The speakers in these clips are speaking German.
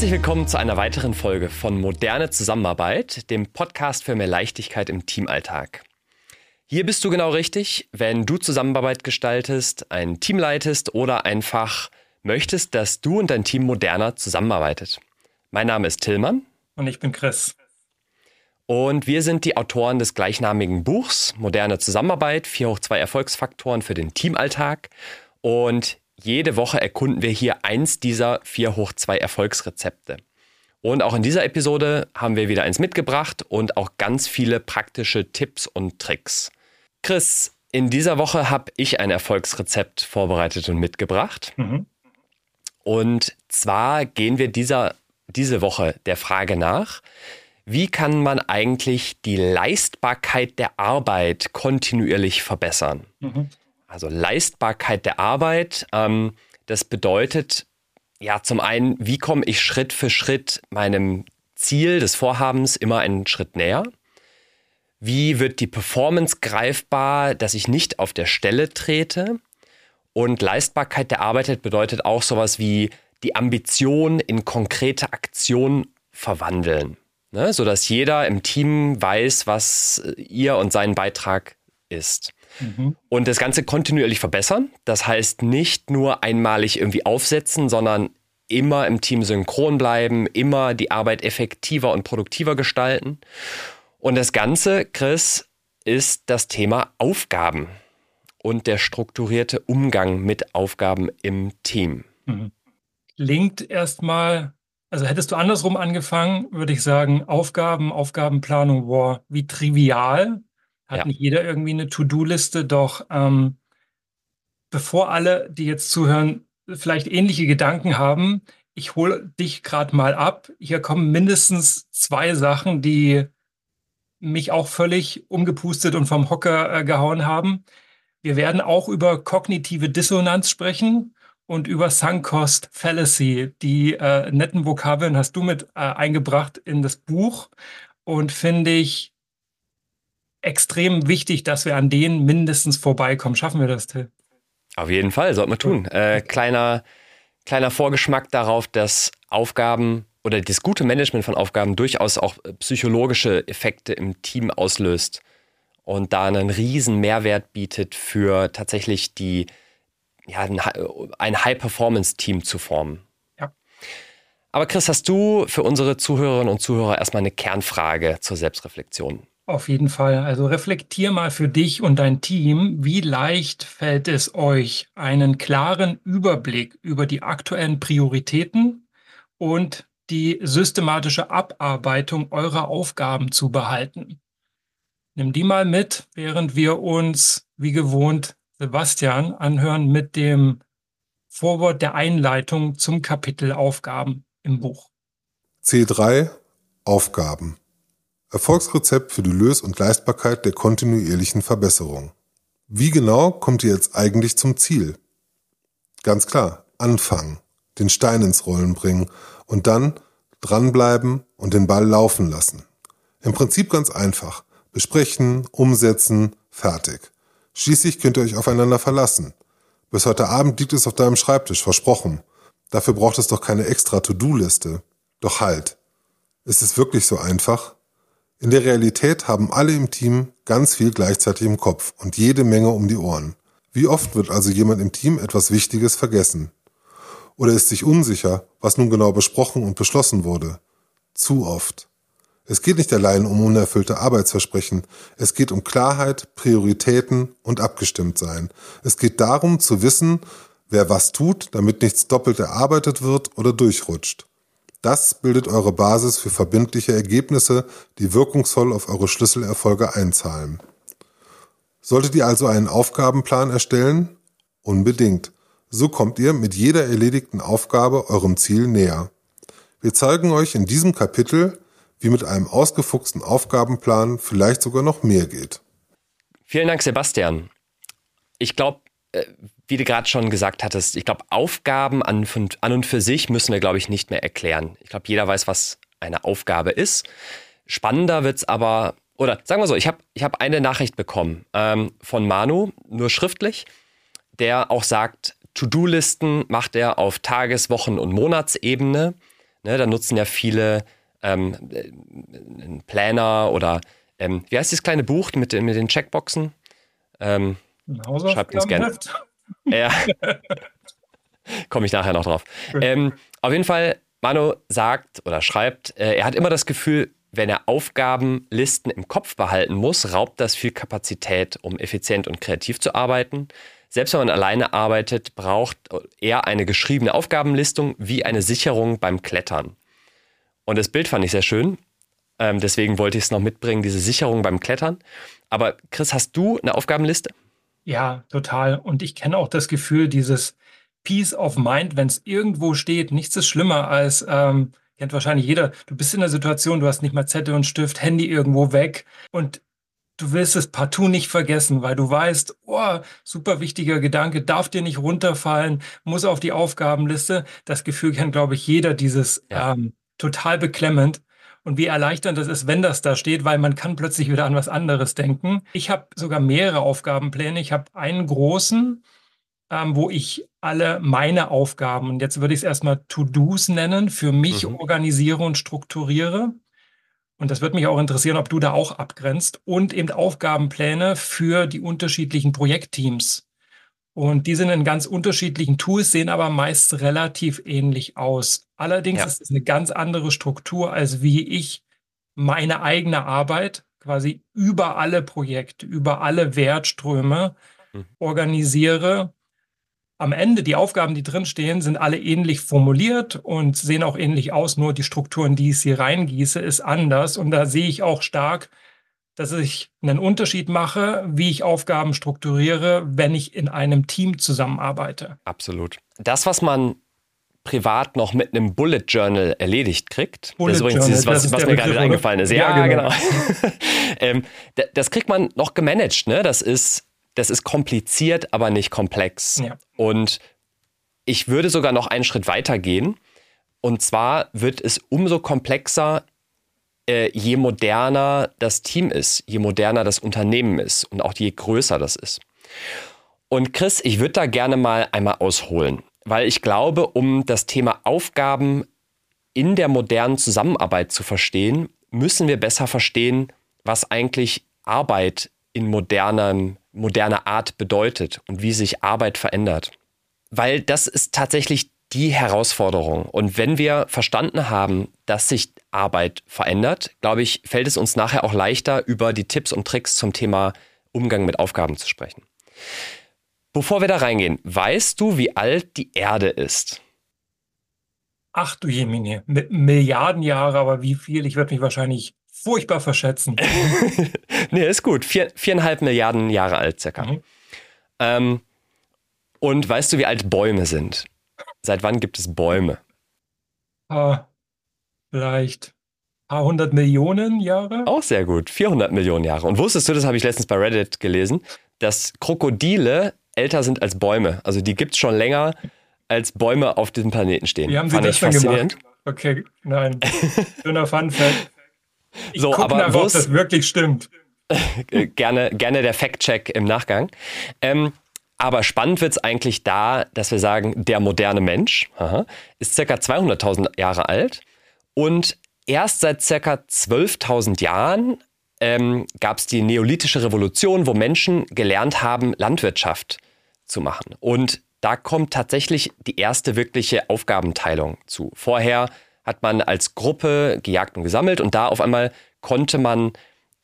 Herzlich willkommen zu einer weiteren Folge von Moderne Zusammenarbeit, dem Podcast für mehr Leichtigkeit im Teamalltag. Hier bist du genau richtig, wenn du Zusammenarbeit gestaltest, ein Team leitest oder einfach möchtest, dass du und dein Team moderner zusammenarbeitet. Mein Name ist Tillmann. Und ich bin Chris. Und wir sind die Autoren des gleichnamigen Buchs Moderne Zusammenarbeit, 4 hoch 2 Erfolgsfaktoren für den Teamalltag. Und jede Woche erkunden wir hier eins dieser 4 hoch 2 Erfolgsrezepte. Und auch in dieser Episode haben wir wieder eins mitgebracht und auch ganz viele praktische Tipps und Tricks. Chris, in dieser Woche habe ich ein Erfolgsrezept vorbereitet und mitgebracht. Mhm. Und zwar gehen wir dieser, diese Woche der Frage nach, wie kann man eigentlich die Leistbarkeit der Arbeit kontinuierlich verbessern? Mhm. Also Leistbarkeit der Arbeit, ähm, das bedeutet ja zum einen, wie komme ich Schritt für Schritt meinem Ziel des Vorhabens immer einen Schritt näher? Wie wird die Performance greifbar, dass ich nicht auf der Stelle trete? Und Leistbarkeit der Arbeit bedeutet auch sowas wie die Ambition in konkrete Aktion verwandeln ne? sodass jeder im Team weiß, was ihr und sein Beitrag ist. Mhm. Und das Ganze kontinuierlich verbessern. Das heißt nicht nur einmalig irgendwie aufsetzen, sondern immer im Team synchron bleiben, immer die Arbeit effektiver und produktiver gestalten. Und das Ganze, Chris, ist das Thema Aufgaben und der strukturierte Umgang mit Aufgaben im Team. Mhm. Klingt erstmal also hättest du andersrum angefangen, würde ich sagen, Aufgaben, Aufgabenplanung, wow, wie trivial. Hat ja. nicht jeder irgendwie eine To-Do-Liste, doch ähm, bevor alle, die jetzt zuhören, vielleicht ähnliche Gedanken haben, ich hole dich gerade mal ab. Hier kommen mindestens zwei Sachen, die mich auch völlig umgepustet und vom Hocker äh, gehauen haben. Wir werden auch über kognitive Dissonanz sprechen und über Sunk Cost Fallacy. Die äh, netten Vokabeln hast du mit äh, eingebracht in das Buch und finde ich extrem wichtig, dass wir an denen mindestens vorbeikommen. Schaffen wir das, Till? Auf jeden Fall, sollten wir tun. Äh, kleiner, kleiner Vorgeschmack darauf, dass Aufgaben oder das gute Management von Aufgaben durchaus auch äh, psychologische Effekte im Team auslöst und da einen riesen Mehrwert bietet für tatsächlich die ja, ein High-Performance-Team zu formen. Ja. Aber Chris, hast du für unsere Zuhörerinnen und Zuhörer erstmal eine Kernfrage zur Selbstreflexion? Auf jeden Fall. Also reflektier mal für dich und dein Team, wie leicht fällt es euch, einen klaren Überblick über die aktuellen Prioritäten und die systematische Abarbeitung eurer Aufgaben zu behalten. Nimm die mal mit, während wir uns wie gewohnt Sebastian anhören mit dem Vorwort der Einleitung zum Kapitel Aufgaben im Buch. C3 Aufgaben. Erfolgsrezept für die Lös- und Leistbarkeit der kontinuierlichen Verbesserung. Wie genau kommt ihr jetzt eigentlich zum Ziel? Ganz klar, anfangen, den Stein ins Rollen bringen und dann dranbleiben und den Ball laufen lassen. Im Prinzip ganz einfach. Besprechen, umsetzen, fertig. Schließlich könnt ihr euch aufeinander verlassen. Bis heute Abend liegt es auf deinem Schreibtisch, versprochen. Dafür braucht es doch keine extra To-Do-Liste. Doch halt. Ist es wirklich so einfach? In der Realität haben alle im Team ganz viel gleichzeitig im Kopf und jede Menge um die Ohren. Wie oft wird also jemand im Team etwas Wichtiges vergessen? Oder ist sich unsicher, was nun genau besprochen und beschlossen wurde? Zu oft. Es geht nicht allein um unerfüllte Arbeitsversprechen. Es geht um Klarheit, Prioritäten und Abgestimmtsein. Es geht darum zu wissen, wer was tut, damit nichts doppelt erarbeitet wird oder durchrutscht. Das bildet eure Basis für verbindliche Ergebnisse, die wirkungsvoll auf eure Schlüsselerfolge einzahlen. Solltet ihr also einen Aufgabenplan erstellen? Unbedingt. So kommt ihr mit jeder erledigten Aufgabe eurem Ziel näher. Wir zeigen euch in diesem Kapitel, wie mit einem ausgefuchsten Aufgabenplan vielleicht sogar noch mehr geht. Vielen Dank, Sebastian. Ich glaube, wie du gerade schon gesagt hattest, ich glaube, Aufgaben an, an, und für sich müssen wir, glaube ich, nicht mehr erklären. Ich glaube, jeder weiß, was eine Aufgabe ist. Spannender wird es aber, oder sagen wir so, ich habe ich hab eine Nachricht bekommen ähm, von Manu, nur schriftlich, der auch sagt, To-Do-Listen macht er auf Tages-, Wochen- und Monatsebene Ne, da nutzen ja viele ähm, einen Planner oder ähm, wie heißt das kleine Buch mit, mit den Checkboxen? Ähm, schreibt uns gerne. Ja. Komme ich nachher noch drauf. Ähm, auf jeden Fall, Manu sagt oder schreibt, äh, er hat immer das Gefühl, wenn er Aufgabenlisten im Kopf behalten muss, raubt das viel Kapazität, um effizient und kreativ zu arbeiten. Selbst wenn man alleine arbeitet, braucht er eine geschriebene Aufgabenlistung wie eine Sicherung beim Klettern. Und das Bild fand ich sehr schön. Ähm, deswegen wollte ich es noch mitbringen, diese Sicherung beim Klettern. Aber Chris, hast du eine Aufgabenliste? Ja, total. Und ich kenne auch das Gefühl, dieses Peace of Mind, wenn es irgendwo steht, nichts ist schlimmer als, ähm, kennt wahrscheinlich jeder, du bist in der Situation, du hast nicht mal Zettel und Stift, Handy irgendwo weg und du willst es partout nicht vergessen, weil du weißt, oh, super wichtiger Gedanke, darf dir nicht runterfallen, muss auf die Aufgabenliste. Das Gefühl kennt, glaube ich, jeder, dieses ja. ähm, total beklemmend. Und wie erleichternd das ist, wenn das da steht, weil man kann plötzlich wieder an was anderes denken. Ich habe sogar mehrere Aufgabenpläne. Ich habe einen großen, ähm, wo ich alle meine Aufgaben, und jetzt würde ich es erstmal To-Dos nennen, für mich mhm. organisiere und strukturiere. Und das würde mich auch interessieren, ob du da auch abgrenzt und eben Aufgabenpläne für die unterschiedlichen Projektteams. Und die sind in ganz unterschiedlichen Tools, sehen aber meist relativ ähnlich aus. Allerdings ja. ist es eine ganz andere Struktur, als wie ich meine eigene Arbeit quasi über alle Projekte, über alle Wertströme mhm. organisiere am Ende die Aufgaben, die drinstehen, sind alle ähnlich formuliert und sehen auch ähnlich aus, nur die Strukturen, die ich hier reingieße, ist anders. Und da sehe ich auch stark, dass ich einen Unterschied mache, wie ich Aufgaben strukturiere, wenn ich in einem Team zusammenarbeite. Absolut. Das, was man privat noch mit einem Bullet Journal erledigt kriegt. Bullet das ist übrigens dieses, was, was mir gerade eingefallen ist. Ja, ja genau. genau. ähm, das kriegt man noch gemanagt. Ne? Das ist das ist kompliziert, aber nicht komplex. Ja. Und ich würde sogar noch einen Schritt weiter gehen. Und zwar wird es umso komplexer, äh, je moderner das Team ist, je moderner das Unternehmen ist und auch je größer das ist. Und Chris, ich würde da gerne mal einmal ausholen, weil ich glaube, um das Thema Aufgaben in der modernen Zusammenarbeit zu verstehen, müssen wir besser verstehen, was eigentlich Arbeit in modernem moderne Art bedeutet und wie sich Arbeit verändert. Weil das ist tatsächlich die Herausforderung. Und wenn wir verstanden haben, dass sich Arbeit verändert, glaube ich, fällt es uns nachher auch leichter, über die Tipps und Tricks zum Thema Umgang mit Aufgaben zu sprechen. Bevor wir da reingehen, weißt du, wie alt die Erde ist? Ach du Jemine, Milliarden Jahre, aber wie viel? Ich würde mich wahrscheinlich furchtbar verschätzen. nee, ist gut. Vier, viereinhalb Milliarden Jahre alt circa. Mhm. Ähm, und weißt du, wie alt Bäume sind? Seit wann gibt es Bäume? Ah, vielleicht ein paar hundert Millionen Jahre? Auch sehr gut. 400 Millionen Jahre. Und wusstest du, das habe ich letztens bei Reddit gelesen, dass Krokodile älter sind als Bäume. Also die gibt es schon länger, als Bäume auf diesem Planeten stehen. Wie haben Sie Fand das faszinierend. Gemacht? Okay, nein. Schöner Fun Fact. Ich so, aber nach, ob das wirklich stimmt. gerne, gerne der Fact-Check im Nachgang. Ähm, aber spannend wird es eigentlich da, dass wir sagen, der moderne Mensch aha, ist circa 200.000 Jahre alt und erst seit circa 12.000 Jahren ähm, gab es die neolithische Revolution, wo Menschen gelernt haben, Landwirtschaft zu machen. Und da kommt tatsächlich die erste wirkliche Aufgabenteilung zu. Vorher hat man als Gruppe gejagt und gesammelt und da auf einmal konnte man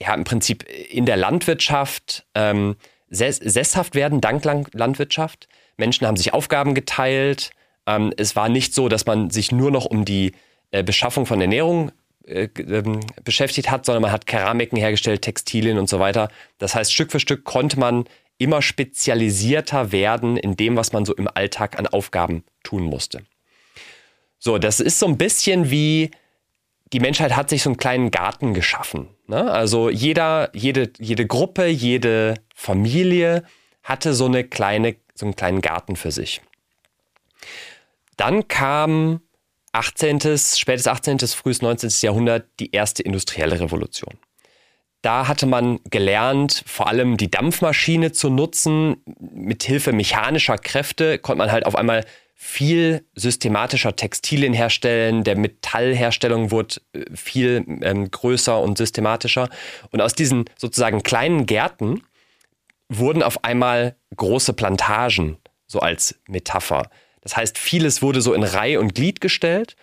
ja im Prinzip in der Landwirtschaft ähm, sesshaft werden, dank Landwirtschaft. Menschen haben sich Aufgaben geteilt. Ähm, es war nicht so, dass man sich nur noch um die äh, Beschaffung von Ernährung äh, ähm, beschäftigt hat, sondern man hat Keramiken hergestellt, Textilien und so weiter. Das heißt, Stück für Stück konnte man immer spezialisierter werden in dem, was man so im Alltag an Aufgaben tun musste. So, das ist so ein bisschen wie die Menschheit hat sich so einen kleinen Garten geschaffen. Ne? Also jeder, jede, jede Gruppe, jede Familie hatte so eine kleine, so einen kleinen Garten für sich. Dann kam 18., spätes 18., frühes 19. Jahrhundert die erste industrielle Revolution. Da hatte man gelernt, vor allem die Dampfmaschine zu nutzen. Mit Hilfe mechanischer Kräfte konnte man halt auf einmal viel systematischer Textilien herstellen, der Metallherstellung wurde äh, viel ähm, größer und systematischer. Und aus diesen sozusagen kleinen Gärten wurden auf einmal große Plantagen, so als Metapher. Das heißt, vieles wurde so in Reihe und Glied gestellt.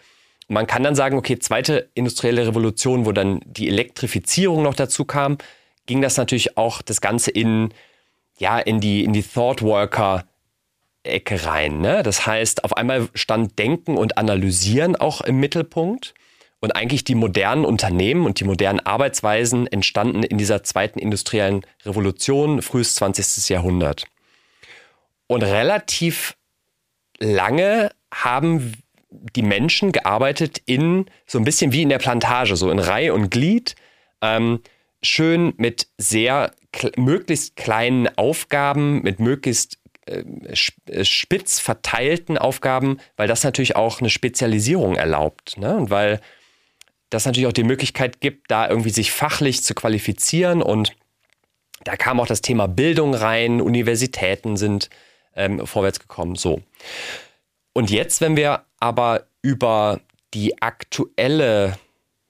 Und man kann dann sagen, okay, zweite industrielle Revolution, wo dann die Elektrifizierung noch dazu kam, ging das natürlich auch das Ganze in, ja, in die, in die Thought Worker Ecke rein. Ne? Das heißt, auf einmal stand Denken und Analysieren auch im Mittelpunkt. Und eigentlich die modernen Unternehmen und die modernen Arbeitsweisen entstanden in dieser zweiten industriellen Revolution, frühes 20. Jahrhundert. Und relativ lange haben die Menschen gearbeitet in so ein bisschen wie in der Plantage, so in Reihe und Glied, ähm, schön mit sehr möglichst kleinen Aufgaben, mit möglichst äh, äh, spitz verteilten Aufgaben, weil das natürlich auch eine Spezialisierung erlaubt. Ne? Und weil das natürlich auch die Möglichkeit gibt, da irgendwie sich fachlich zu qualifizieren. Und da kam auch das Thema Bildung rein, Universitäten sind ähm, vorwärts gekommen. So. Und jetzt, wenn wir aber über die aktuelle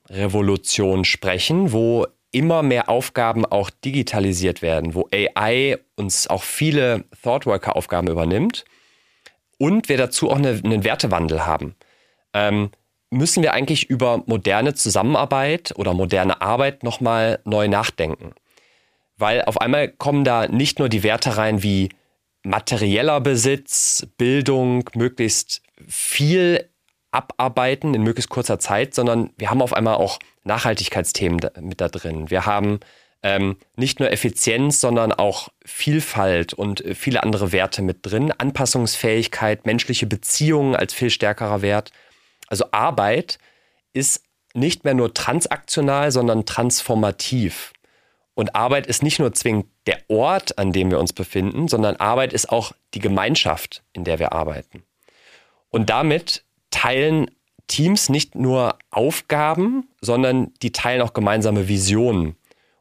Revolution sprechen, wo immer mehr Aufgaben auch digitalisiert werden, wo AI uns auch viele Thoughtworker-Aufgaben übernimmt und wir dazu auch eine, einen Wertewandel haben, ähm, müssen wir eigentlich über moderne Zusammenarbeit oder moderne Arbeit nochmal neu nachdenken. Weil auf einmal kommen da nicht nur die Werte rein wie materieller Besitz, Bildung, möglichst viel abarbeiten in möglichst kurzer Zeit, sondern wir haben auf einmal auch Nachhaltigkeitsthemen mit da drin. Wir haben ähm, nicht nur Effizienz, sondern auch Vielfalt und äh, viele andere Werte mit drin. Anpassungsfähigkeit, menschliche Beziehungen als viel stärkerer Wert. Also Arbeit ist nicht mehr nur transaktional, sondern transformativ. Und Arbeit ist nicht nur zwingend der Ort, an dem wir uns befinden, sondern Arbeit ist auch die Gemeinschaft, in der wir arbeiten. Und damit teilen Teams nicht nur Aufgaben, sondern die teilen auch gemeinsame Visionen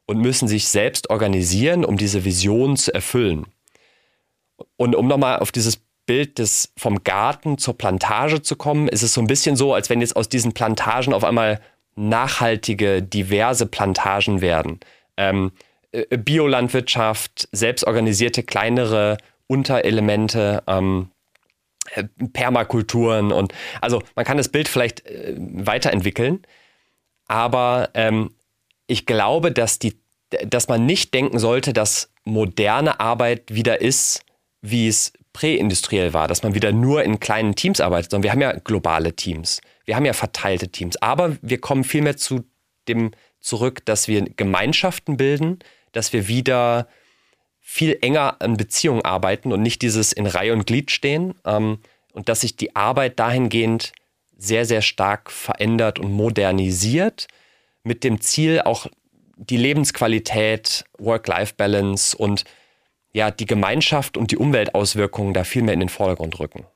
und müssen sich selbst organisieren, um diese Visionen zu erfüllen. Und um nochmal auf dieses Bild des, vom Garten zur Plantage zu kommen, ist es so ein bisschen so, als wenn jetzt aus diesen Plantagen auf einmal nachhaltige, diverse Plantagen werden. Ähm, äh, Biolandwirtschaft, selbstorganisierte kleinere Unterelemente, ähm, äh, Permakulturen und also man kann das Bild vielleicht äh, weiterentwickeln, aber ähm, ich glaube, dass die, dass man nicht denken sollte, dass moderne Arbeit wieder ist, wie es präindustriell war, dass man wieder nur in kleinen Teams arbeitet, sondern wir haben ja globale Teams, wir haben ja verteilte Teams, aber wir kommen vielmehr zu dem zurück, dass wir Gemeinschaften bilden, dass wir wieder viel enger an Beziehungen arbeiten und nicht dieses in Reihe und Glied stehen ähm, und dass sich die Arbeit dahingehend sehr, sehr stark verändert und modernisiert mit dem Ziel auch die Lebensqualität, Work-Life-Balance und ja, die Gemeinschaft und die Umweltauswirkungen da viel mehr in den Vordergrund rücken.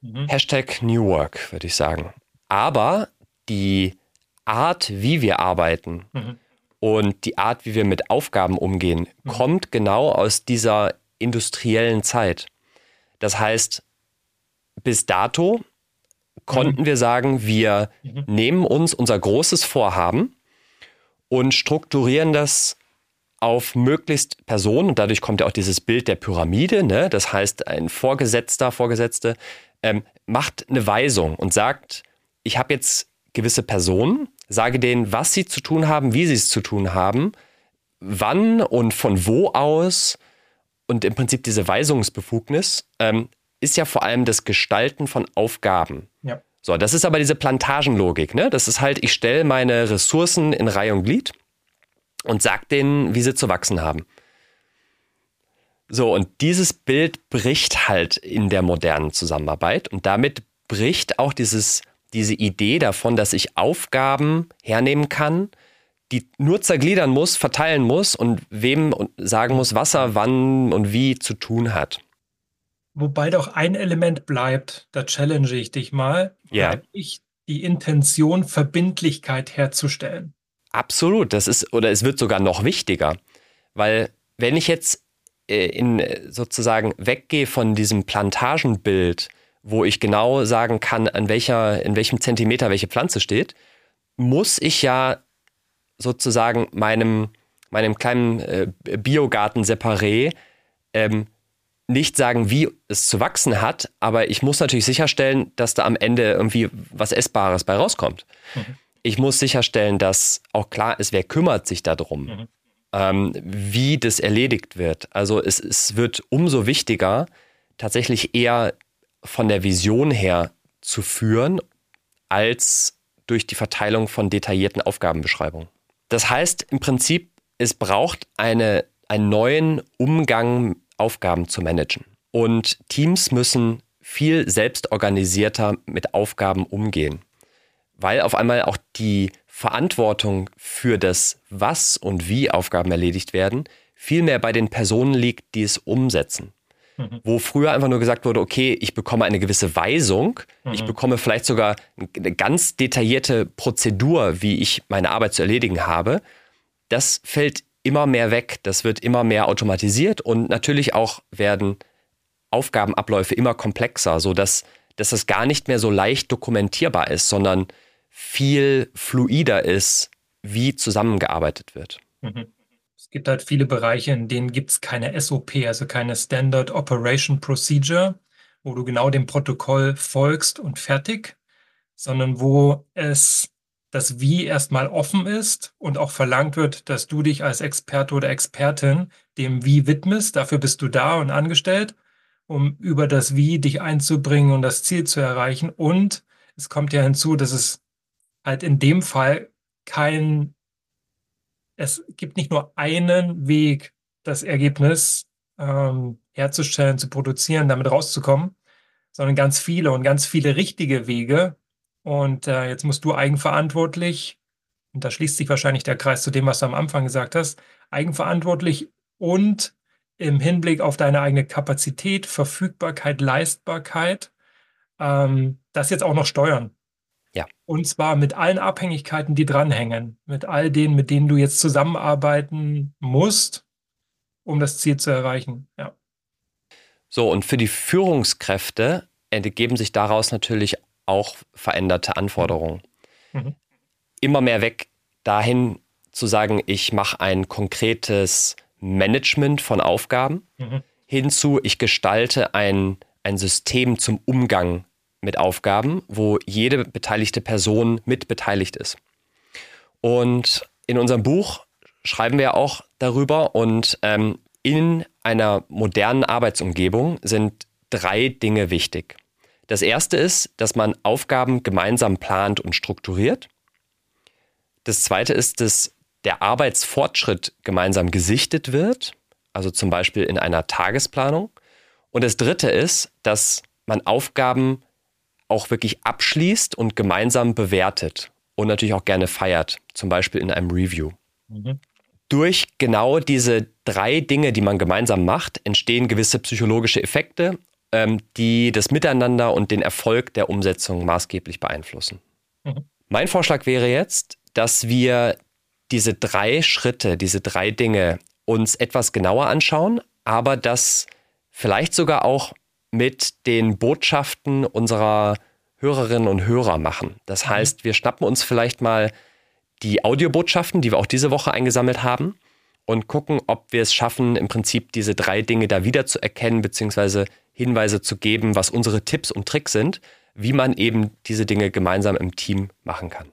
Mhm. Hashtag New Work, würde ich sagen. Aber die Art, wie wir arbeiten, mhm und die Art, wie wir mit Aufgaben umgehen, mhm. kommt genau aus dieser industriellen Zeit. Das heißt, bis dato konnten mhm. wir sagen, wir mhm. nehmen uns unser großes Vorhaben und strukturieren das auf möglichst Personen. Und dadurch kommt ja auch dieses Bild der Pyramide. Ne? Das heißt, ein Vorgesetzter, Vorgesetzte ähm, macht eine Weisung und sagt, ich habe jetzt gewisse Personen sage denen, was sie zu tun haben, wie sie es zu tun haben, wann und von wo aus. Und im Prinzip diese Weisungsbefugnis ähm, ist ja vor allem das Gestalten von Aufgaben. Ja. So, das ist aber diese Plantagenlogik. Ne? Das ist halt, ich stelle meine Ressourcen in Reihe und Glied und sage denen, wie sie zu wachsen haben. So, und dieses Bild bricht halt in der modernen Zusammenarbeit und damit bricht auch dieses diese Idee davon, dass ich Aufgaben hernehmen kann, die nur zergliedern muss, verteilen muss und wem sagen muss, was er wann und wie zu tun hat. Wobei doch ein Element bleibt, da challenge ich dich mal, ja. ich die Intention, Verbindlichkeit herzustellen. Absolut, das ist, oder es wird sogar noch wichtiger, weil wenn ich jetzt äh, in sozusagen weggehe von diesem Plantagenbild, wo ich genau sagen kann, an welcher, in welchem Zentimeter welche Pflanze steht, muss ich ja sozusagen meinem, meinem kleinen äh, Biogarten separé ähm, nicht sagen, wie es zu wachsen hat, aber ich muss natürlich sicherstellen, dass da am Ende irgendwie was Essbares bei rauskommt. Mhm. Ich muss sicherstellen, dass auch klar ist, wer kümmert sich darum, mhm. ähm, wie das erledigt wird. Also es, es wird umso wichtiger, tatsächlich eher von der Vision her zu führen, als durch die Verteilung von detaillierten Aufgabenbeschreibungen. Das heißt im Prinzip, es braucht eine, einen neuen Umgang, Aufgaben zu managen. Und Teams müssen viel selbstorganisierter mit Aufgaben umgehen, weil auf einmal auch die Verantwortung für das, was und wie Aufgaben erledigt werden, viel mehr bei den Personen liegt, die es umsetzen. Mhm. Wo früher einfach nur gesagt wurde, okay, ich bekomme eine gewisse Weisung, mhm. ich bekomme vielleicht sogar eine ganz detaillierte Prozedur, wie ich meine Arbeit zu erledigen habe. Das fällt immer mehr weg, das wird immer mehr automatisiert und natürlich auch werden Aufgabenabläufe immer komplexer, sodass dass das gar nicht mehr so leicht dokumentierbar ist, sondern viel fluider ist, wie zusammengearbeitet wird. Mhm. Gibt halt viele Bereiche, in denen gibt es keine SOP, also keine Standard Operation Procedure, wo du genau dem Protokoll folgst und fertig, sondern wo es das Wie erstmal offen ist und auch verlangt wird, dass du dich als Experte oder Expertin dem Wie widmest. Dafür bist du da und angestellt, um über das Wie dich einzubringen und das Ziel zu erreichen. Und es kommt ja hinzu, dass es halt in dem Fall kein es gibt nicht nur einen Weg, das Ergebnis ähm, herzustellen, zu produzieren, damit rauszukommen, sondern ganz viele und ganz viele richtige Wege. Und äh, jetzt musst du eigenverantwortlich, und da schließt sich wahrscheinlich der Kreis zu dem, was du am Anfang gesagt hast, eigenverantwortlich und im Hinblick auf deine eigene Kapazität, Verfügbarkeit, Leistbarkeit, ähm, das jetzt auch noch steuern. Ja. Und zwar mit allen Abhängigkeiten, die dranhängen, mit all denen, mit denen du jetzt zusammenarbeiten musst, um das Ziel zu erreichen. Ja. So, und für die Führungskräfte ergeben sich daraus natürlich auch veränderte Anforderungen. Mhm. Immer mehr weg dahin zu sagen, ich mache ein konkretes Management von Aufgaben, mhm. hinzu, ich gestalte ein, ein System zum Umgang mit Aufgaben, wo jede beteiligte Person mit beteiligt ist. Und in unserem Buch schreiben wir auch darüber und ähm, in einer modernen Arbeitsumgebung sind drei Dinge wichtig. Das erste ist, dass man Aufgaben gemeinsam plant und strukturiert. Das zweite ist, dass der Arbeitsfortschritt gemeinsam gesichtet wird, also zum Beispiel in einer Tagesplanung. Und das dritte ist, dass man Aufgaben auch wirklich abschließt und gemeinsam bewertet und natürlich auch gerne feiert, zum Beispiel in einem Review. Mhm. Durch genau diese drei Dinge, die man gemeinsam macht, entstehen gewisse psychologische Effekte, ähm, die das Miteinander und den Erfolg der Umsetzung maßgeblich beeinflussen. Mhm. Mein Vorschlag wäre jetzt, dass wir diese drei Schritte, diese drei Dinge uns etwas genauer anschauen, aber das vielleicht sogar auch mit den Botschaften unserer Hörerinnen und Hörer machen. Das mhm. heißt, wir schnappen uns vielleicht mal die Audiobotschaften, die wir auch diese Woche eingesammelt haben, und gucken, ob wir es schaffen, im Prinzip diese drei Dinge da wieder zu erkennen, beziehungsweise Hinweise zu geben, was unsere Tipps und Tricks sind, wie man eben diese Dinge gemeinsam im Team machen kann.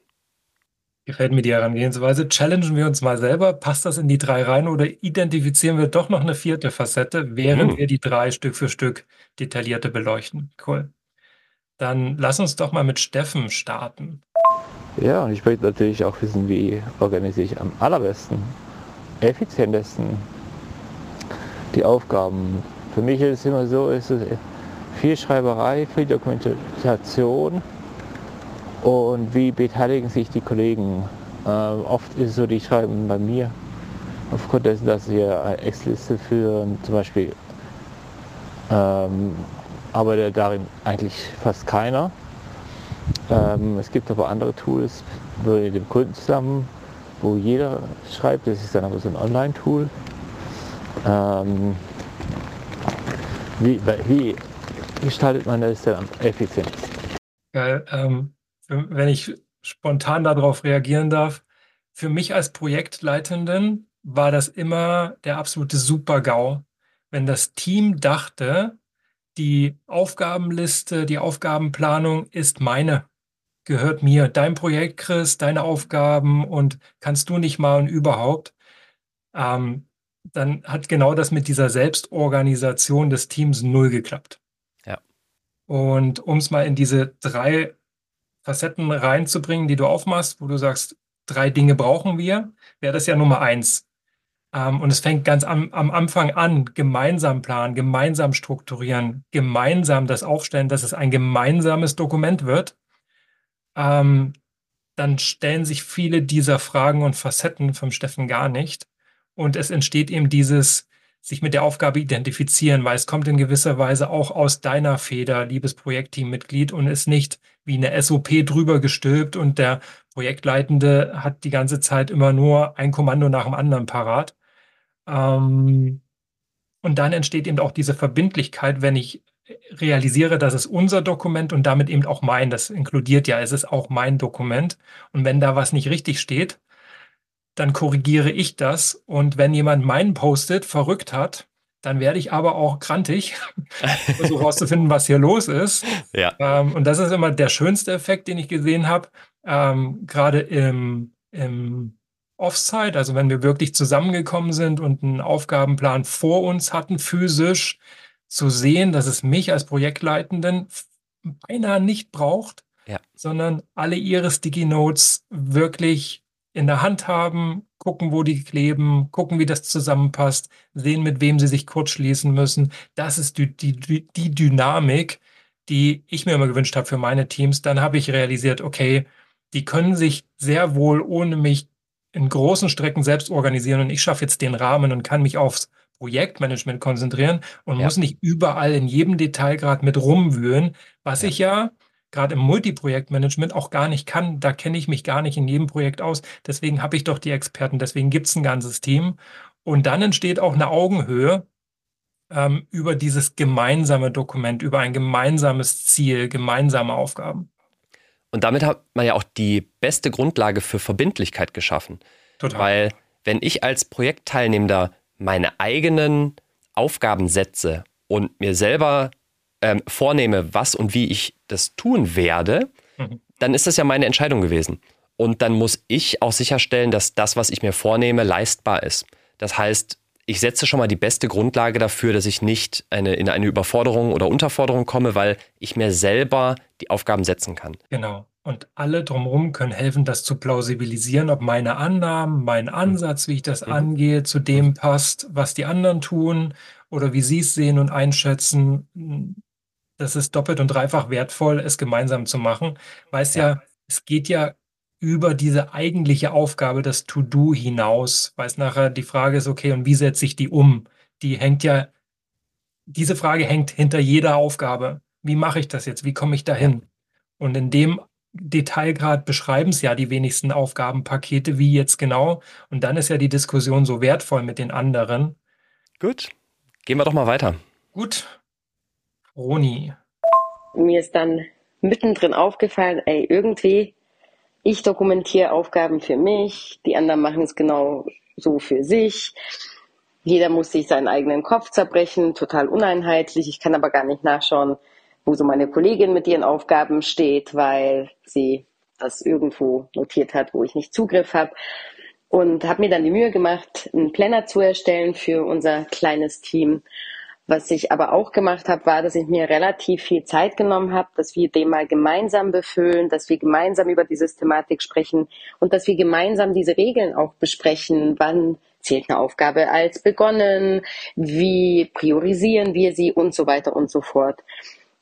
Gefällt mir die Herangehensweise. Challengen wir uns mal selber. Passt das in die drei rein oder identifizieren wir doch noch eine vierte Facette, während hm. wir die drei Stück für Stück detaillierter beleuchten? Cool. Dann lass uns doch mal mit Steffen starten. Ja, und ich möchte natürlich auch wissen, wie organisiere ich am allerbesten, effizientesten die Aufgaben. Für mich ist es immer so, ist es viel Schreiberei, viel Dokumentation und wie beteiligen sich die Kollegen? Äh, oft ist es so, die schreiben bei mir aufgrund dessen, dass wir eine Excel-Liste führen, zum Beispiel ähm, arbeitet darin eigentlich fast keiner. Ähm, es gibt aber andere Tools mit dem Kunden zusammen, wo jeder schreibt. Das ist dann aber so ein Online-Tool. Ähm, wie, wie gestaltet man das denn am effizientesten? Geil. Ähm, wenn ich spontan darauf reagieren darf, für mich als Projektleitenden war das immer der absolute Super-GAU, wenn das Team dachte, die Aufgabenliste, die Aufgabenplanung ist meine, gehört mir. Dein Projekt, Chris, deine Aufgaben und kannst du nicht mal und überhaupt. Ähm, dann hat genau das mit dieser Selbstorganisation des Teams null geklappt. Ja. Und um es mal in diese drei Facetten reinzubringen, die du aufmachst, wo du sagst, drei Dinge brauchen wir, wäre das ja Nummer eins. Ähm, und es fängt ganz am, am Anfang an, gemeinsam planen, gemeinsam strukturieren, gemeinsam das aufstellen, dass es ein gemeinsames Dokument wird. Ähm, dann stellen sich viele dieser Fragen und Facetten vom Steffen gar nicht. Und es entsteht eben dieses sich mit der Aufgabe identifizieren, weil es kommt in gewisser Weise auch aus deiner Feder, liebes Projektteammitglied, und ist nicht wie eine SOP drüber gestülpt und der Projektleitende hat die ganze Zeit immer nur ein Kommando nach dem anderen parat. Ähm, und dann entsteht eben auch diese Verbindlichkeit, wenn ich realisiere, das ist unser Dokument und damit eben auch mein. Das inkludiert ja, es ist auch mein Dokument. Und wenn da was nicht richtig steht, dann korrigiere ich das. Und wenn jemand meinen Post-it verrückt hat, dann werde ich aber auch grantig, versuche herauszufinden, was hier los ist. Ja. Ähm, und das ist immer der schönste Effekt, den ich gesehen habe, ähm, gerade im, im Offside, also wenn wir wirklich zusammengekommen sind und einen Aufgabenplan vor uns hatten, physisch, zu sehen, dass es mich als Projektleitenden beinahe nicht braucht, ja. sondern alle ihre Sticky Notes wirklich in der Hand haben, gucken, wo die kleben, gucken, wie das zusammenpasst, sehen, mit wem sie sich kurz schließen müssen. Das ist die, die, die Dynamik, die ich mir immer gewünscht habe für meine Teams. Dann habe ich realisiert, okay, die können sich sehr wohl ohne mich in großen Strecken selbst organisieren und ich schaffe jetzt den Rahmen und kann mich aufs Projektmanagement konzentrieren und ja. muss nicht überall in jedem Detailgrad mit rumwühlen, was ja. ich ja gerade im Multiprojektmanagement auch gar nicht kann. Da kenne ich mich gar nicht in jedem Projekt aus. Deswegen habe ich doch die Experten, deswegen gibt es ein ganzes Team. Und dann entsteht auch eine Augenhöhe ähm, über dieses gemeinsame Dokument, über ein gemeinsames Ziel, gemeinsame Aufgaben. Und damit hat man ja auch die beste Grundlage für Verbindlichkeit geschaffen. Total. Weil wenn ich als Projektteilnehmender meine eigenen Aufgaben setze und mir selber ähm, vornehme, was und wie ich das tun werde, mhm. dann ist das ja meine Entscheidung gewesen. Und dann muss ich auch sicherstellen, dass das, was ich mir vornehme, leistbar ist. Das heißt, ich setze schon mal die beste Grundlage dafür, dass ich nicht eine, in eine Überforderung oder Unterforderung komme, weil ich mir selber die Aufgaben setzen kann. Genau. Und alle drumherum können helfen, das zu plausibilisieren, ob meine Annahmen, mein Ansatz, wie ich das mhm. angehe, zu dem passt, was die anderen tun oder wie sie es sehen und einschätzen das ist doppelt und dreifach wertvoll, es gemeinsam zu machen, weil es ja, ja es geht ja über diese eigentliche Aufgabe, das To-Do hinaus, weil es nachher die Frage ist, okay, und wie setze ich die um? Die hängt ja, diese Frage hängt hinter jeder Aufgabe. Wie mache ich das jetzt? Wie komme ich dahin? Und in dem Detailgrad beschreiben es ja die wenigsten Aufgabenpakete, wie jetzt genau. Und dann ist ja die Diskussion so wertvoll mit den anderen. Gut, gehen wir doch mal weiter. Gut, Roni. Mir ist dann mittendrin aufgefallen, ey, irgendwie, ich dokumentiere Aufgaben für mich, die anderen machen es genau so für sich. Jeder muss sich seinen eigenen Kopf zerbrechen, total uneinheitlich. Ich kann aber gar nicht nachschauen, wo so meine Kollegin mit ihren Aufgaben steht, weil sie das irgendwo notiert hat, wo ich nicht Zugriff habe. Und habe mir dann die Mühe gemacht, einen Planner zu erstellen für unser kleines Team was ich aber auch gemacht habe, war, dass ich mir relativ viel Zeit genommen habe, dass wir den mal gemeinsam befüllen, dass wir gemeinsam über die Systematik sprechen und dass wir gemeinsam diese Regeln auch besprechen. Wann zählt eine Aufgabe als begonnen? Wie priorisieren wir sie und so weiter und so fort.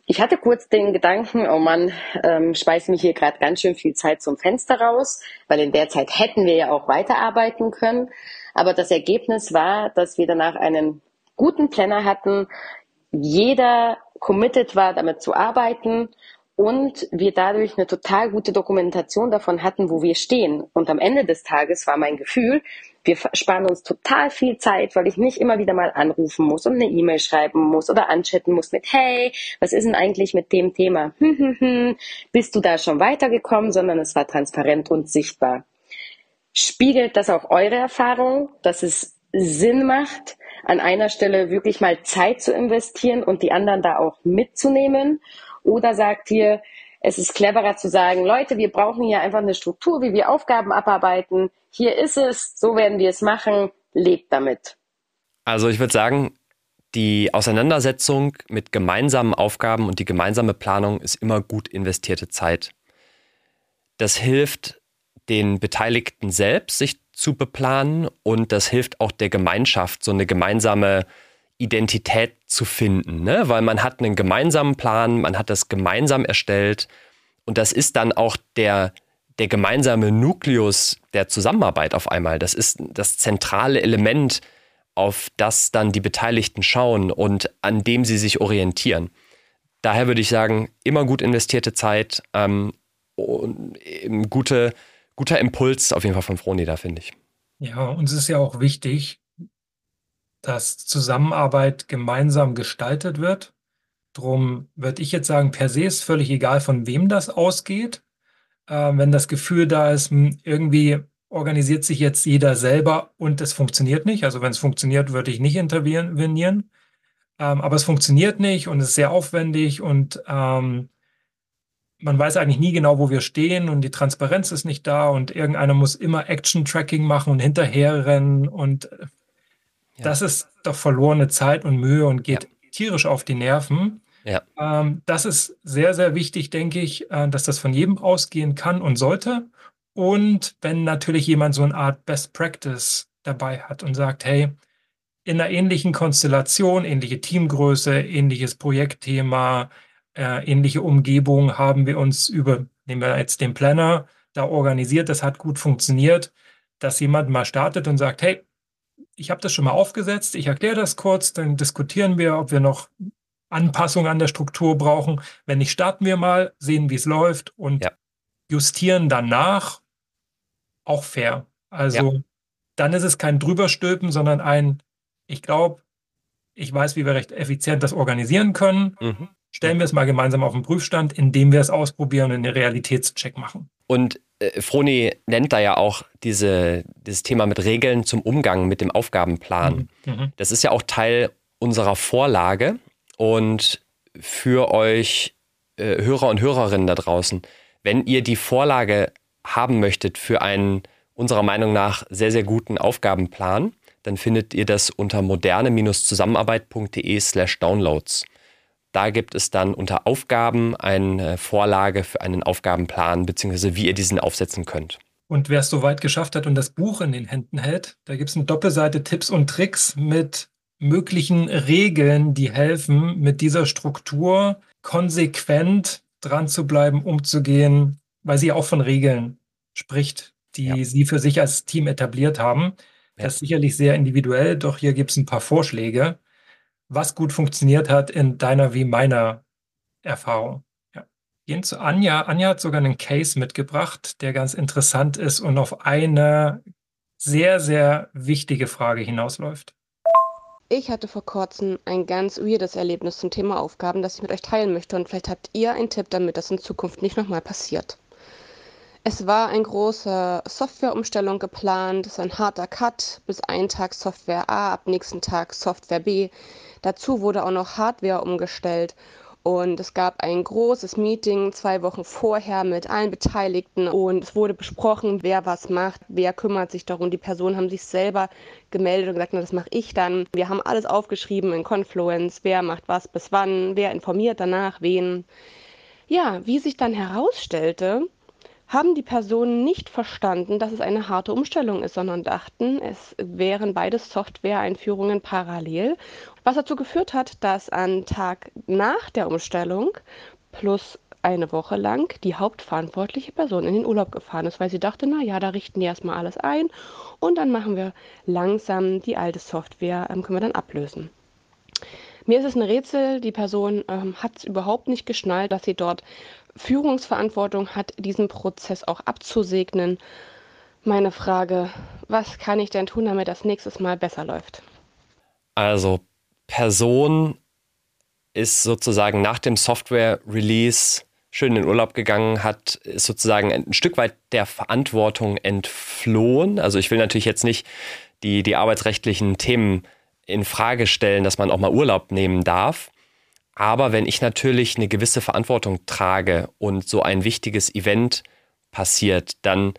Ich hatte kurz den Gedanken, oh Mann, ähm, speist mich hier gerade ganz schön viel Zeit zum Fenster raus, weil in der Zeit hätten wir ja auch weiterarbeiten können. Aber das Ergebnis war, dass wir danach einen guten Planner hatten, jeder committed war, damit zu arbeiten und wir dadurch eine total gute Dokumentation davon hatten, wo wir stehen. Und am Ende des Tages war mein Gefühl, wir sparen uns total viel Zeit, weil ich nicht immer wieder mal anrufen muss und eine E-Mail schreiben muss oder anchatten muss mit, hey, was ist denn eigentlich mit dem Thema? Hm, hm, hm. Bist du da schon weitergekommen? Sondern es war transparent und sichtbar. Spiegelt das auch eure Erfahrung, dass es Sinn macht, an einer Stelle wirklich mal Zeit zu investieren und die anderen da auch mitzunehmen? Oder sagt ihr, es ist cleverer zu sagen, Leute, wir brauchen hier einfach eine Struktur, wie wir Aufgaben abarbeiten. Hier ist es, so werden wir es machen, lebt damit. Also ich würde sagen, die Auseinandersetzung mit gemeinsamen Aufgaben und die gemeinsame Planung ist immer gut investierte Zeit. Das hilft den Beteiligten selbst, sich zu beplanen und das hilft auch der Gemeinschaft, so eine gemeinsame Identität zu finden, ne? weil man hat einen gemeinsamen Plan, man hat das gemeinsam erstellt und das ist dann auch der, der gemeinsame Nukleus der Zusammenarbeit auf einmal. Das ist das zentrale Element, auf das dann die Beteiligten schauen und an dem sie sich orientieren. Daher würde ich sagen, immer gut investierte Zeit ähm, und gute, guter Impuls auf jeden Fall von Froni da, finde ich. Ja, uns ist ja auch wichtig, dass Zusammenarbeit gemeinsam gestaltet wird. Drum würde ich jetzt sagen, per se ist völlig egal, von wem das ausgeht. Äh, wenn das Gefühl da ist, hm, irgendwie organisiert sich jetzt jeder selber und es funktioniert nicht. Also wenn es funktioniert, würde ich nicht intervenieren. Ähm, aber es funktioniert nicht und es ist sehr aufwendig und ähm, man weiß eigentlich nie genau, wo wir stehen und die Transparenz ist nicht da und irgendeiner muss immer Action-Tracking machen und hinterherrennen und äh, ja. Das ist doch verlorene Zeit und Mühe und geht ja. tierisch auf die Nerven. Ja. Ähm, das ist sehr, sehr wichtig, denke ich, äh, dass das von jedem ausgehen kann und sollte. Und wenn natürlich jemand so eine Art Best Practice dabei hat und sagt, hey, in einer ähnlichen Konstellation, ähnliche Teamgröße, ähnliches Projektthema, äh, ähnliche Umgebung haben wir uns über, nehmen wir jetzt den Planner, da organisiert, das hat gut funktioniert, dass jemand mal startet und sagt, hey, ich habe das schon mal aufgesetzt, ich erkläre das kurz, dann diskutieren wir, ob wir noch Anpassungen an der Struktur brauchen. Wenn nicht, starten wir mal, sehen, wie es läuft und ja. justieren danach auch fair. Also ja. dann ist es kein Drüberstülpen, sondern ein, ich glaube, ich weiß, wie wir recht effizient das organisieren können. Mhm. Stellen wir es mal gemeinsam auf den Prüfstand, indem wir es ausprobieren und einen Realitätscheck machen. Und äh, Froni nennt da ja auch diese, dieses Thema mit Regeln zum Umgang mit dem Aufgabenplan. Mhm. mhm. Das ist ja auch Teil unserer Vorlage und für euch äh, Hörer und Hörerinnen da draußen, wenn ihr die Vorlage haben möchtet für einen unserer Meinung nach sehr, sehr guten Aufgabenplan, dann findet ihr das unter moderne-zusammenarbeit.de slash downloads. Da gibt es dann unter Aufgaben eine Vorlage für einen Aufgabenplan, beziehungsweise wie ihr diesen aufsetzen könnt. Und wer es so weit geschafft hat und das Buch in den Händen hält, da gibt es eine Doppelseite Tipps und Tricks mit möglichen Regeln, die helfen, mit dieser Struktur konsequent dran zu bleiben, umzugehen, weil sie auch von Regeln spricht, die ja. sie für sich als Team etabliert haben. Das ist sicherlich sehr individuell, doch hier gibt es ein paar Vorschläge was gut funktioniert hat in deiner wie meiner Erfahrung. Ja. Gehen zu Anja. Anja hat sogar einen Case mitgebracht, der ganz interessant ist und auf eine sehr, sehr wichtige Frage hinausläuft. Ich hatte vor kurzem ein ganz weirdes Erlebnis zum Thema Aufgaben, das ich mit euch teilen möchte und vielleicht habt ihr einen Tipp, damit das in Zukunft nicht nochmal passiert. Es war eine große Softwareumstellung geplant, es ist ein harter Cut, bis einen Tag Software A, ab nächsten Tag Software B. Dazu wurde auch noch Hardware umgestellt und es gab ein großes Meeting zwei Wochen vorher mit allen Beteiligten und es wurde besprochen, wer was macht, wer kümmert sich darum. Die Personen haben sich selber gemeldet und gesagt, na, das mache ich dann. Wir haben alles aufgeschrieben in Confluence, wer macht was bis wann, wer informiert danach wen. Ja, wie sich dann herausstellte, haben die Personen nicht verstanden, dass es eine harte Umstellung ist, sondern dachten, es wären beide Software-Einführungen parallel, was dazu geführt hat, dass an Tag nach der Umstellung plus eine Woche lang die hauptverantwortliche Person in den Urlaub gefahren ist, weil sie dachte, na ja, da richten die erstmal alles ein und dann machen wir langsam die alte Software, ähm, können wir dann ablösen. Mir ist es ein Rätsel, die Person ähm, hat es überhaupt nicht geschnallt, dass sie dort Führungsverantwortung hat, diesen Prozess auch abzusegnen. Meine Frage, was kann ich denn tun, damit das nächstes Mal besser läuft? Also Person ist sozusagen nach dem Software-Release schön in den Urlaub gegangen, hat ist sozusagen ein Stück weit der Verantwortung entflohen. Also ich will natürlich jetzt nicht die, die arbeitsrechtlichen Themen in Frage stellen, dass man auch mal Urlaub nehmen darf. Aber wenn ich natürlich eine gewisse Verantwortung trage und so ein wichtiges Event passiert, dann,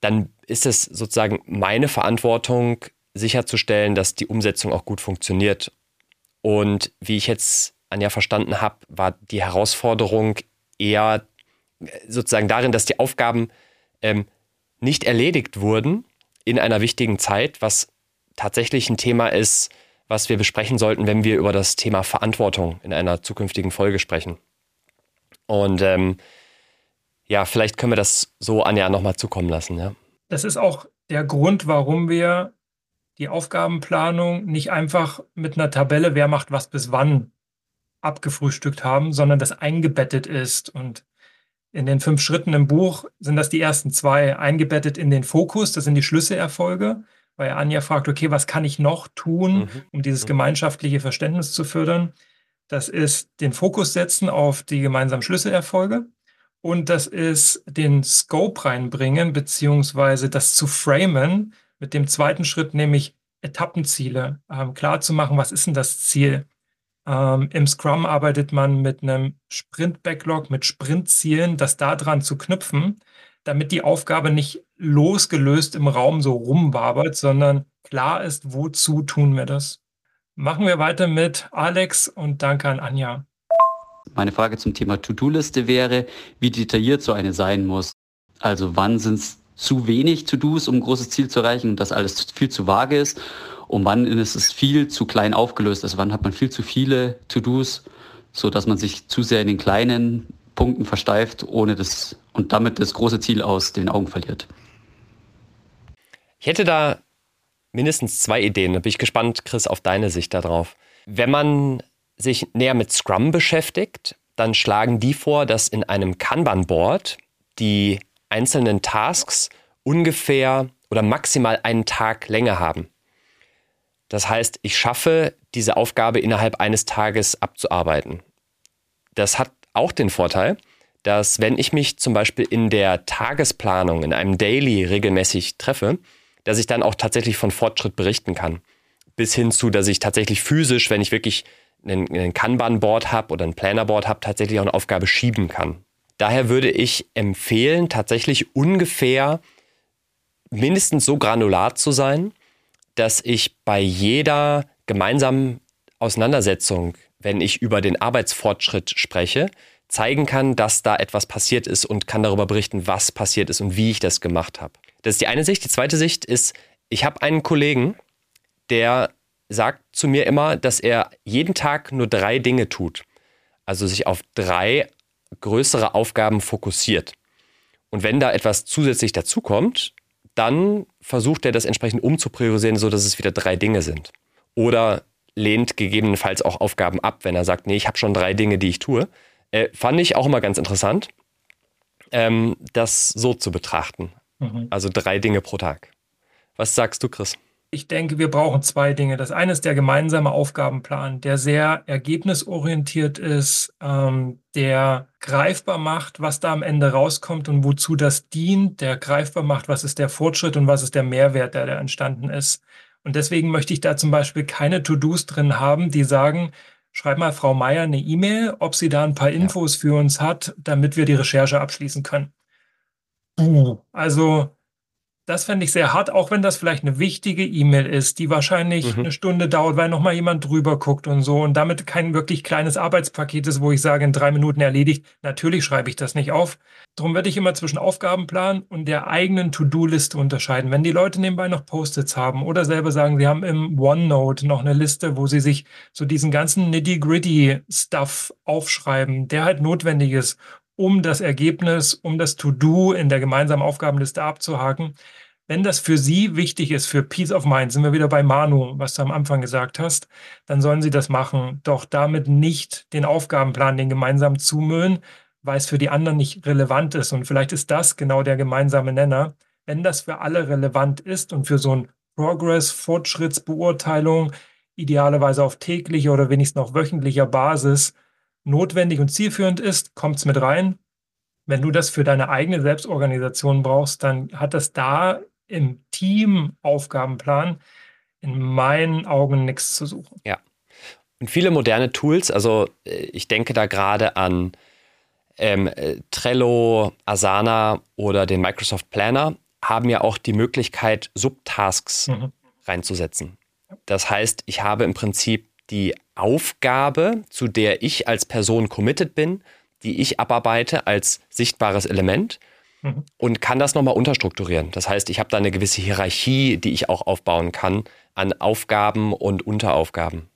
dann ist es sozusagen meine Verantwortung, sicherzustellen, dass die Umsetzung auch gut funktioniert. Und wie ich jetzt Anja verstanden habe, war die Herausforderung eher sozusagen darin, dass die Aufgaben ähm, nicht erledigt wurden in einer wichtigen Zeit, was tatsächlich ein Thema ist, was wir besprechen sollten, wenn wir über das Thema Verantwortung in einer zukünftigen Folge sprechen. Und ähm, ja, vielleicht können wir das so Anja nochmal zukommen lassen. Ja. Das ist auch der Grund, warum wir die Aufgabenplanung nicht einfach mit einer Tabelle, wer macht was bis wann, abgefrühstückt haben, sondern das eingebettet ist. Und in den fünf Schritten im Buch sind das die ersten zwei eingebettet in den Fokus. Das sind die Schlüsselerfolge, weil Anja fragt, okay, was kann ich noch tun, mhm. um dieses mhm. gemeinschaftliche Verständnis zu fördern? Das ist den Fokus setzen auf die gemeinsamen Schlüsselerfolge. Und das ist den Scope reinbringen, beziehungsweise das zu framen, mit dem zweiten Schritt, nämlich Etappenziele, ähm, klar zu machen, was ist denn das Ziel? Ähm, Im Scrum arbeitet man mit einem Sprint-Backlog, mit Sprintzielen, das daran zu knüpfen, damit die Aufgabe nicht losgelöst im Raum so rumwabert, sondern klar ist, wozu tun wir das. Machen wir weiter mit Alex und danke an Anja. Meine Frage zum Thema To-Do-Liste wäre, wie detailliert so eine sein muss. Also wann sind es zu wenig To-Dos, um ein großes Ziel zu erreichen und das alles viel zu vage ist. Und wann ist es viel zu klein aufgelöst? Also wann hat man viel zu viele To-Dos, so dass man sich zu sehr in den kleinen Punkten versteift, ohne das und damit das große Ziel aus den Augen verliert. Ich hätte da mindestens zwei Ideen. Da bin ich gespannt, Chris, auf deine Sicht darauf. Wenn man sich näher mit Scrum beschäftigt, dann schlagen die vor, dass in einem Kanban-Board die einzelnen Tasks ungefähr oder maximal einen Tag Länge haben. Das heißt, ich schaffe diese Aufgabe innerhalb eines Tages abzuarbeiten. Das hat auch den Vorteil, dass wenn ich mich zum Beispiel in der Tagesplanung, in einem Daily regelmäßig treffe, dass ich dann auch tatsächlich von Fortschritt berichten kann. Bis hin zu, dass ich tatsächlich physisch, wenn ich wirklich ein Kanban-Board habe oder ein Planner-Board habe, tatsächlich auch eine Aufgabe schieben kann. Daher würde ich empfehlen, tatsächlich ungefähr mindestens so granular zu sein, dass ich bei jeder gemeinsamen Auseinandersetzung, wenn ich über den Arbeitsfortschritt spreche, zeigen kann, dass da etwas passiert ist und kann darüber berichten, was passiert ist und wie ich das gemacht habe. Das ist die eine Sicht. Die zweite Sicht ist, ich habe einen Kollegen, der sagt zu mir immer, dass er jeden Tag nur drei Dinge tut. Also sich auf drei größere Aufgaben fokussiert. Und wenn da etwas zusätzlich dazukommt, dann versucht er das entsprechend umzupriorisieren, sodass es wieder drei Dinge sind. Oder lehnt gegebenenfalls auch Aufgaben ab, wenn er sagt, nee, ich habe schon drei Dinge, die ich tue. Äh, fand ich auch immer ganz interessant, ähm, das so zu betrachten. Mhm. Also drei Dinge pro Tag. Was sagst du, Chris? Ich denke, wir brauchen zwei Dinge. Das eine ist der gemeinsame Aufgabenplan, der sehr ergebnisorientiert ist, ähm, der greifbar macht, was da am Ende rauskommt und wozu das dient, der greifbar macht, was ist der Fortschritt und was ist der Mehrwert, der da entstanden ist. Und deswegen möchte ich da zum Beispiel keine To-Dos drin haben, die sagen, schreib mal Frau Meier eine E-Mail, ob sie da ein paar Infos ja. für uns hat, damit wir die Recherche abschließen können. Also das fände ich sehr hart, auch wenn das vielleicht eine wichtige E-Mail ist, die wahrscheinlich mhm. eine Stunde dauert, weil nochmal jemand drüber guckt und so und damit kein wirklich kleines Arbeitspaket ist, wo ich sage, in drei Minuten erledigt. Natürlich schreibe ich das nicht auf. Darum werde ich immer zwischen Aufgabenplan und der eigenen To-Do-Liste unterscheiden. Wenn die Leute nebenbei noch Post-its haben oder selber sagen, sie haben im OneNote noch eine Liste, wo sie sich so diesen ganzen nitty-gritty-Stuff aufschreiben, der halt notwendig ist, um das Ergebnis, um das To-Do in der gemeinsamen Aufgabenliste abzuhaken. Wenn das für Sie wichtig ist, für Peace of Mind, sind wir wieder bei Manu, was du am Anfang gesagt hast, dann sollen Sie das machen. Doch damit nicht den Aufgabenplan, den gemeinsam zumüllen, weil es für die anderen nicht relevant ist. Und vielleicht ist das genau der gemeinsame Nenner. Wenn das für alle relevant ist und für so ein Progress, Fortschrittsbeurteilung, idealerweise auf täglicher oder wenigstens auf wöchentlicher Basis notwendig und zielführend ist, kommt es mit rein. Wenn du das für deine eigene Selbstorganisation brauchst, dann hat das da im Team-Aufgabenplan in meinen Augen nichts zu suchen. Ja. Und viele moderne Tools, also äh, ich denke da gerade an ähm, äh, Trello, Asana oder den Microsoft Planner, haben ja auch die Möglichkeit, Subtasks mhm. reinzusetzen. Das heißt, ich habe im Prinzip die Aufgabe, zu der ich als Person committed bin, die ich abarbeite als sichtbares Element mhm. und kann das nochmal unterstrukturieren. Das heißt, ich habe da eine gewisse Hierarchie, die ich auch aufbauen kann an Aufgaben und Unteraufgaben.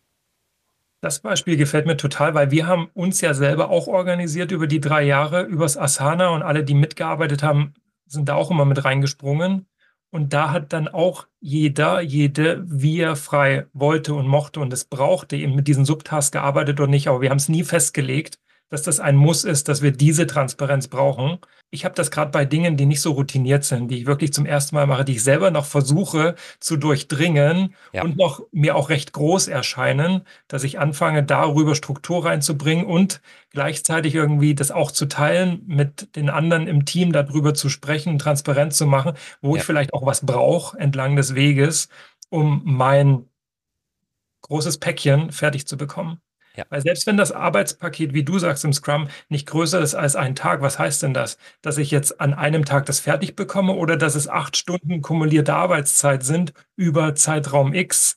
Das Beispiel gefällt mir total, weil wir haben uns ja selber auch organisiert über die drei Jahre, übers Asana und alle, die mitgearbeitet haben, sind da auch immer mit reingesprungen. Und da hat dann auch jeder, jede, wie er frei wollte und mochte und es brauchte, eben mit diesen Subtasks gearbeitet oder nicht. Aber wir haben es nie festgelegt, dass das ein Muss ist, dass wir diese Transparenz brauchen. Ich habe das gerade bei Dingen, die nicht so routiniert sind, die ich wirklich zum ersten Mal mache, die ich selber noch versuche zu durchdringen ja. und noch mir auch recht groß erscheinen, dass ich anfange, darüber Struktur reinzubringen und gleichzeitig irgendwie das auch zu teilen, mit den anderen im Team darüber zu sprechen, transparent zu machen, wo ja. ich vielleicht auch was brauche entlang des Weges, um mein großes Päckchen fertig zu bekommen. Ja. Weil selbst wenn das Arbeitspaket, wie du sagst im Scrum, nicht größer ist als ein Tag, was heißt denn das? Dass ich jetzt an einem Tag das fertig bekomme oder dass es acht Stunden kumulierte Arbeitszeit sind über Zeitraum X?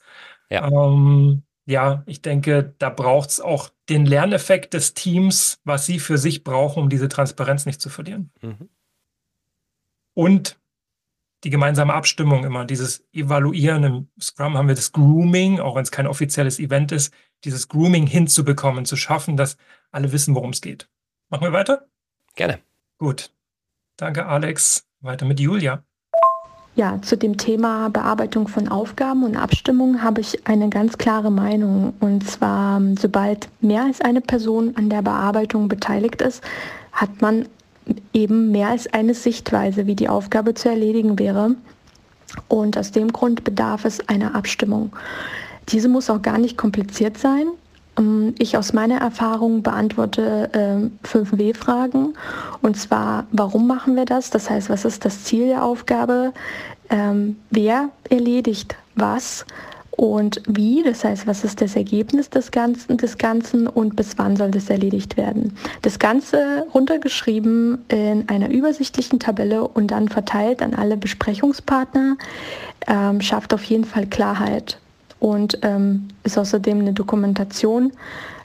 Ja, ähm, ja ich denke, da braucht es auch den Lerneffekt des Teams, was sie für sich brauchen, um diese Transparenz nicht zu verlieren. Mhm. Und die gemeinsame Abstimmung immer, dieses Evaluieren. Im Scrum haben wir das Grooming, auch wenn es kein offizielles Event ist, dieses Grooming hinzubekommen, zu schaffen, dass alle wissen, worum es geht. Machen wir weiter? Gerne. Gut. Danke, Alex. Weiter mit Julia. Ja, zu dem Thema Bearbeitung von Aufgaben und Abstimmung habe ich eine ganz klare Meinung. Und zwar, sobald mehr als eine Person an der Bearbeitung beteiligt ist, hat man eben mehr als eine Sichtweise, wie die Aufgabe zu erledigen wäre. Und aus dem Grund bedarf es einer Abstimmung. Diese muss auch gar nicht kompliziert sein. Ähm, ich aus meiner Erfahrung beantworte äh, fünf W-Fragen. Und zwar, warum machen wir das? Das heißt, was ist das Ziel der Aufgabe? Ähm, wer erledigt was? Und wie, das heißt, was ist das Ergebnis des Ganzen, des Ganzen und bis wann soll das erledigt werden. Das Ganze runtergeschrieben in einer übersichtlichen Tabelle und dann verteilt an alle Besprechungspartner, ähm, schafft auf jeden Fall Klarheit und ähm, ist außerdem eine Dokumentation,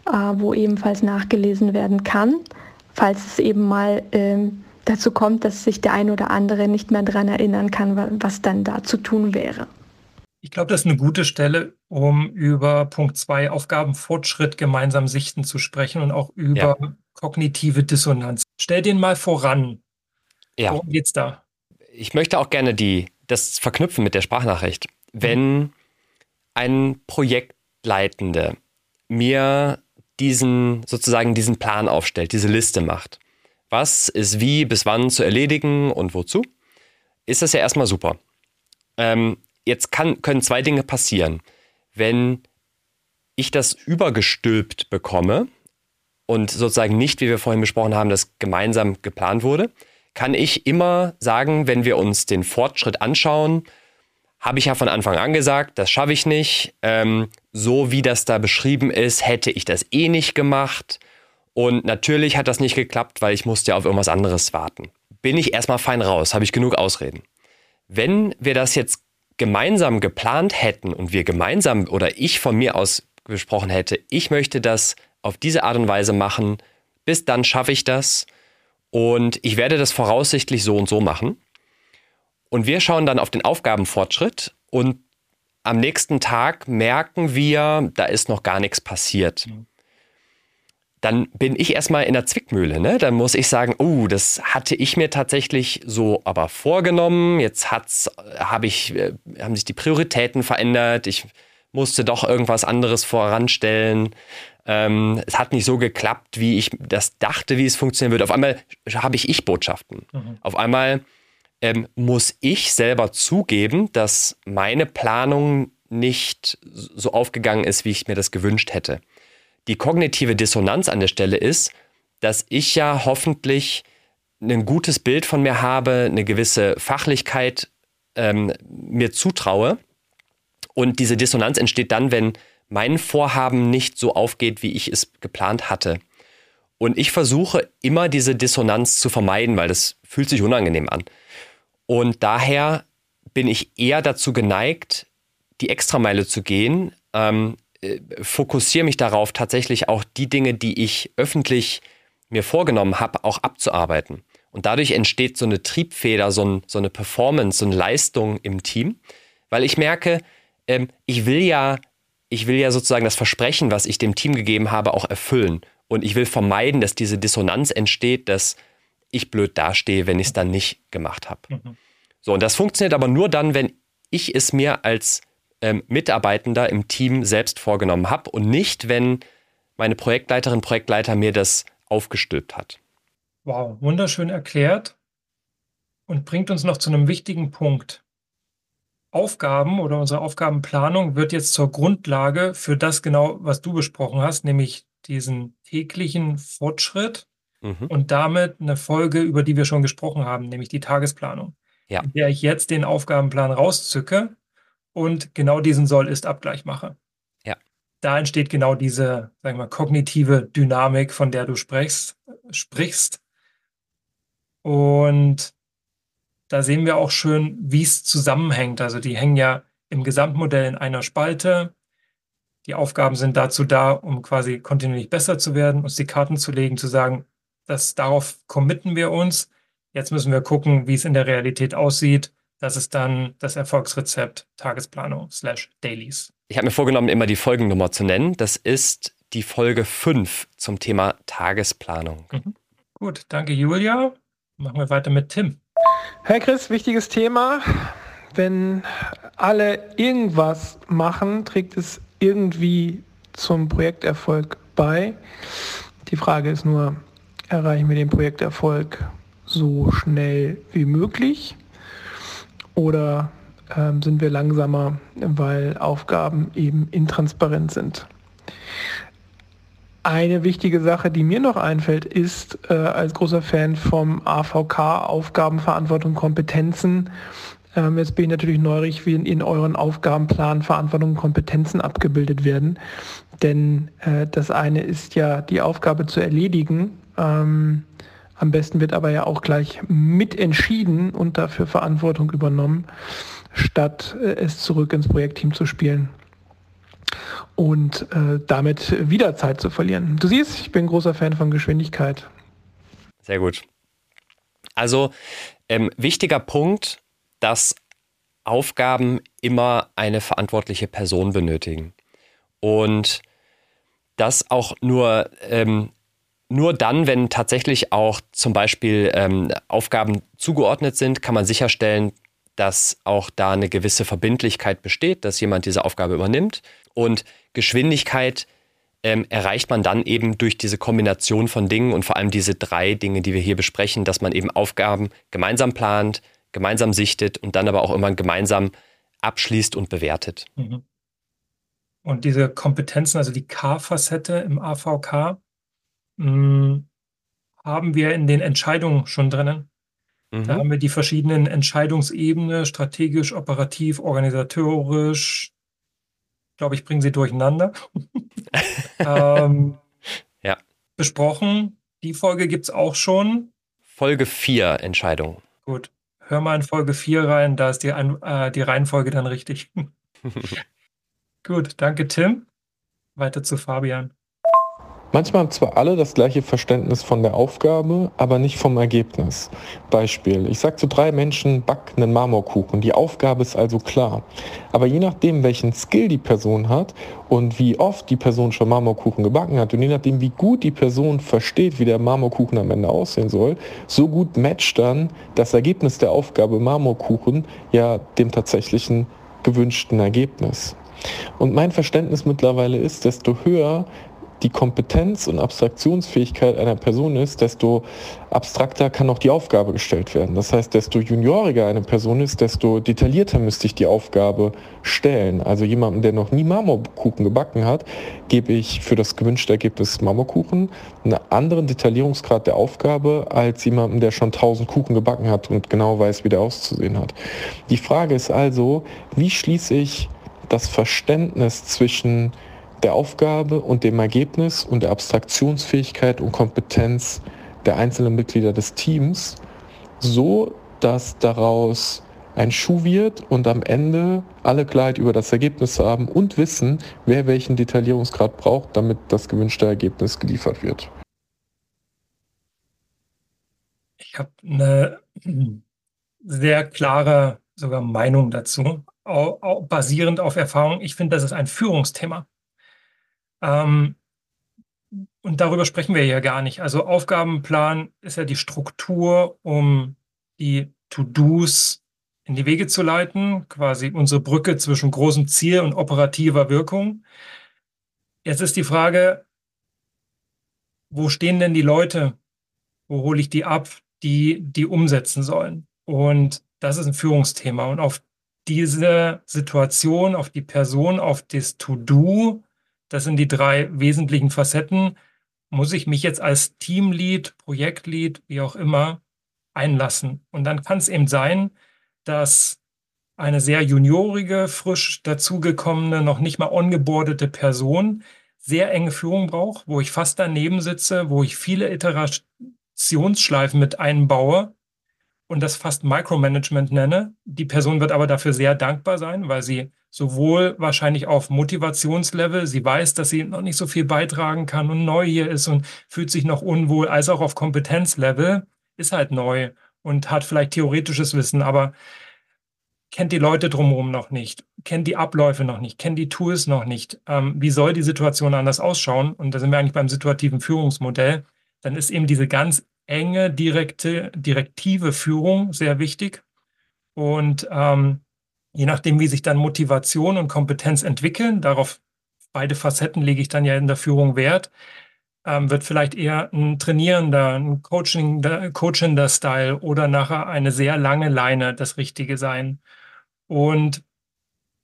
äh, wo ebenfalls nachgelesen werden kann, falls es eben mal ähm, dazu kommt, dass sich der ein oder andere nicht mehr daran erinnern kann, was dann da zu tun wäre. Ich glaube, das ist eine gute Stelle, um über Punkt 2 Aufgabenfortschritt gemeinsam sichten zu sprechen und auch über ja. kognitive Dissonanz. Stell den mal voran. Ja. Worum geht's da? Ich möchte auch gerne die, das verknüpfen mit der Sprachnachricht. Wenn ein Projektleitende mir diesen sozusagen diesen Plan aufstellt, diese Liste macht, was ist wie bis wann zu erledigen und wozu, ist das ja erstmal super. Ähm, jetzt kann, können zwei Dinge passieren. Wenn ich das übergestülpt bekomme und sozusagen nicht, wie wir vorhin besprochen haben, das gemeinsam geplant wurde, kann ich immer sagen, wenn wir uns den Fortschritt anschauen, habe ich ja von Anfang an gesagt, das schaffe ich nicht. Ähm, so wie das da beschrieben ist, hätte ich das eh nicht gemacht. Und natürlich hat das nicht geklappt, weil ich musste ja auf irgendwas anderes warten. Bin ich erstmal fein raus, habe ich genug Ausreden. Wenn wir das jetzt gemeinsam geplant hätten und wir gemeinsam oder ich von mir aus gesprochen hätte, ich möchte das auf diese Art und Weise machen, bis dann schaffe ich das und ich werde das voraussichtlich so und so machen und wir schauen dann auf den Aufgabenfortschritt und am nächsten Tag merken wir, da ist noch gar nichts passiert. Mhm. Dann bin ich erstmal in der Zwickmühle. Ne? Dann muss ich sagen, oh, das hatte ich mir tatsächlich so aber vorgenommen. Jetzt hat's, hab ich, äh, haben sich die Prioritäten verändert. Ich musste doch irgendwas anderes voranstellen. ähm, es hat nicht so geklappt, wie ich das dachte, wie es funktionieren würde. Auf einmal habe ich Ich-Botschaften. Mhm. Auf einmal ähm, muss ich selber zugeben, dass meine Planung nicht so aufgegangen ist, wie ich mir das gewünscht hätte. Die kognitive Dissonanz an der Stelle ist, dass ich ja hoffentlich ein gutes Bild von mir habe, eine gewisse Fachlichkeit ähm, mir zutraue. Und diese Dissonanz entsteht dann, wenn mein Vorhaben nicht so aufgeht, wie ich es geplant hatte. Und ich versuche immer diese Dissonanz zu vermeiden, weil das fühlt sich unangenehm an. Und daher bin ich eher dazu geneigt, die Extrameile zu gehen, ähm, äh, fokussiere mich darauf, tatsächlich auch die Dinge, die ich öffentlich mir vorgenommen habe, auch abzuarbeiten. Und dadurch entsteht so eine Triebfeder, so, ein, so eine Performance, so eine Leistung im Team, weil ich merke, ähm, ich will ja, ich will ja sozusagen das Versprechen, was ich dem Team gegeben habe, auch erfüllen. Und ich will vermeiden, dass diese Dissonanz entsteht, dass ich blöd dastehe, wenn ich es dann nicht gemacht habe. Mhm. So, und das funktioniert aber nur dann, wenn ich es mir als ähm, Mitarbeitender im Team selbst vorgenommen habe und nicht, wenn meine Projektleiterin, Projektleiter mir das aufgestülpt hat. Wow, wunderschön erklärt und bringt uns noch zu einem wichtigen Punkt. Aufgaben oder unsere Aufgabenplanung wird jetzt zur Grundlage für das genau, was du besprochen hast, nämlich diesen täglichen Fortschritt mhm. und damit eine Folge, über die wir schon gesprochen haben, nämlich die Tagesplanung. Ja. In der ich jetzt den Aufgabenplan rauszücke und genau diesen Soll-Ist-Abgleich mache. Ja. Da entsteht genau diese, sagen wir mal, kognitive Dynamik, von der du sprichst, sprichst. Und da sehen wir auch schön, wie es zusammenhängt. Also die hängen ja im Gesamtmodell in einer Spalte. Die Aufgaben sind dazu da, um quasi kontinuierlich besser zu werden, uns die Karten zu legen, zu sagen, dass darauf committen wir uns. Jetzt müssen wir gucken, wie es in der Realität aussieht. Das ist dann das Erfolgsrezept Tagesplanung slash Dailies. Ich habe mir vorgenommen, immer die Folgennummer zu nennen. Das ist die Folge 5 zum Thema Tagesplanung. Mhm. Gut, danke Julia. Machen wir weiter mit Tim. Herr Chris, wichtiges Thema. Wenn alle irgendwas machen, trägt es irgendwie zum Projekterfolg bei. Die Frage ist nur, erreichen wir den Projekterfolg so schnell wie möglich oder ähm, sind wir langsamer, weil Aufgaben eben intransparent sind. Eine wichtige Sache, die mir noch einfällt, ist äh, als großer Fan vom AVK Aufgabenverantwortung Kompetenzen. Ähm, jetzt bin ich natürlich neugierig, wie in, in euren Aufgabenplan Verantwortung und Kompetenzen abgebildet werden. Denn äh, das eine ist ja die Aufgabe zu erledigen. Ähm, am besten wird aber ja auch gleich mitentschieden und dafür Verantwortung übernommen, statt äh, es zurück ins Projektteam zu spielen und äh, damit wieder Zeit zu verlieren. Du siehst, ich bin großer Fan von Geschwindigkeit. Sehr gut. Also ähm, wichtiger Punkt, dass Aufgaben immer eine verantwortliche Person benötigen. Und das auch nur ähm, nur dann, wenn tatsächlich auch zum Beispiel ähm, Aufgaben zugeordnet sind, kann man sicherstellen, dass auch da eine gewisse Verbindlichkeit besteht, dass jemand diese Aufgabe übernimmt. Und Geschwindigkeit ähm, erreicht man dann eben durch diese Kombination von Dingen und vor allem diese drei Dinge, die wir hier besprechen, dass man eben Aufgaben gemeinsam plant, gemeinsam sichtet und dann aber auch immer gemeinsam abschließt und bewertet. Mhm. Und diese Kompetenzen, also die K-Facette im AVK, hm, haben wir in den Entscheidungen schon drinnen. Mhm. Da haben wir die verschiedenen Entscheidungsebenen, strategisch, operativ, organisatorisch. Ich glaube, ich bringe sie durcheinander. ähm, ja. Besprochen. Die Folge gibt es auch schon. Folge 4 Entscheidung. Gut. Hör mal in Folge 4 rein, da ist die, äh, die Reihenfolge dann richtig. Gut, danke Tim. Weiter zu Fabian. Manchmal haben zwar alle das gleiche Verständnis von der Aufgabe, aber nicht vom Ergebnis. Beispiel, ich sage zu drei Menschen, back einen Marmorkuchen. Die Aufgabe ist also klar. Aber je nachdem, welchen Skill die Person hat und wie oft die Person schon Marmorkuchen gebacken hat und je nachdem, wie gut die Person versteht, wie der Marmorkuchen am Ende aussehen soll, so gut matcht dann das Ergebnis der Aufgabe Marmorkuchen ja dem tatsächlichen gewünschten Ergebnis. Und mein Verständnis mittlerweile ist, desto höher die Kompetenz und Abstraktionsfähigkeit einer Person ist, desto abstrakter kann auch die Aufgabe gestellt werden. Das heißt, desto junioriger eine Person ist, desto detaillierter müsste ich die Aufgabe stellen. Also jemandem, der noch nie Marmorkuchen gebacken hat, gebe ich für das gewünschte Ergebnis Marmorkuchen einen anderen Detaillierungsgrad der Aufgabe als jemandem, der schon tausend Kuchen gebacken hat und genau weiß, wie der auszusehen hat. Die Frage ist also, wie schließe ich das Verständnis zwischen der Aufgabe und dem Ergebnis und der Abstraktionsfähigkeit und Kompetenz der einzelnen Mitglieder des Teams, so dass daraus ein Schuh wird und am Ende alle Klarheit über das Ergebnis haben und wissen, wer welchen Detaillierungsgrad braucht, damit das gewünschte Ergebnis geliefert wird. Ich habe eine sehr klare sogar Meinung dazu, basierend auf Erfahrung. Ich finde, das ist ein Führungsthema. Ähm, und darüber sprechen wir ja gar nicht. Also Aufgabenplan ist ja die Struktur, um die To-Dos in die Wege zu leiten, quasi unsere Brücke zwischen großem Ziel und operativer Wirkung. Jetzt ist die Frage, wo stehen denn die Leute? Wo hole ich die ab, die die umsetzen sollen? Und das ist ein Führungsthema. Und auf diese Situation, auf die Person, auf das To-Do, das sind die drei wesentlichen Facetten. Muss ich mich jetzt als Teamlead, Projektlead, wie auch immer, einlassen? Und dann kann es eben sein, dass eine sehr juniorige, frisch dazugekommene, noch nicht mal ongeboardete Person sehr enge Führung braucht, wo ich fast daneben sitze, wo ich viele Iterationsschleifen mit einbaue und das fast Micromanagement nenne. Die Person wird aber dafür sehr dankbar sein, weil sie sowohl wahrscheinlich auf Motivationslevel, sie weiß, dass sie noch nicht so viel beitragen kann und neu hier ist und fühlt sich noch unwohl, als auch auf Kompetenzlevel, ist halt neu und hat vielleicht theoretisches Wissen, aber kennt die Leute drumherum noch nicht, kennt die Abläufe noch nicht, kennt die Tools noch nicht. Ähm, wie soll die Situation anders ausschauen? Und da sind wir eigentlich beim situativen Führungsmodell. Dann ist eben diese ganz enge, direkte, direktive Führung sehr wichtig. Und ähm, je nachdem, wie sich dann Motivation und Kompetenz entwickeln, darauf beide Facetten lege ich dann ja in der Führung Wert, ähm, wird vielleicht eher ein trainierender, ein Coaching, coachender Style oder nachher eine sehr lange Leine das Richtige sein. Und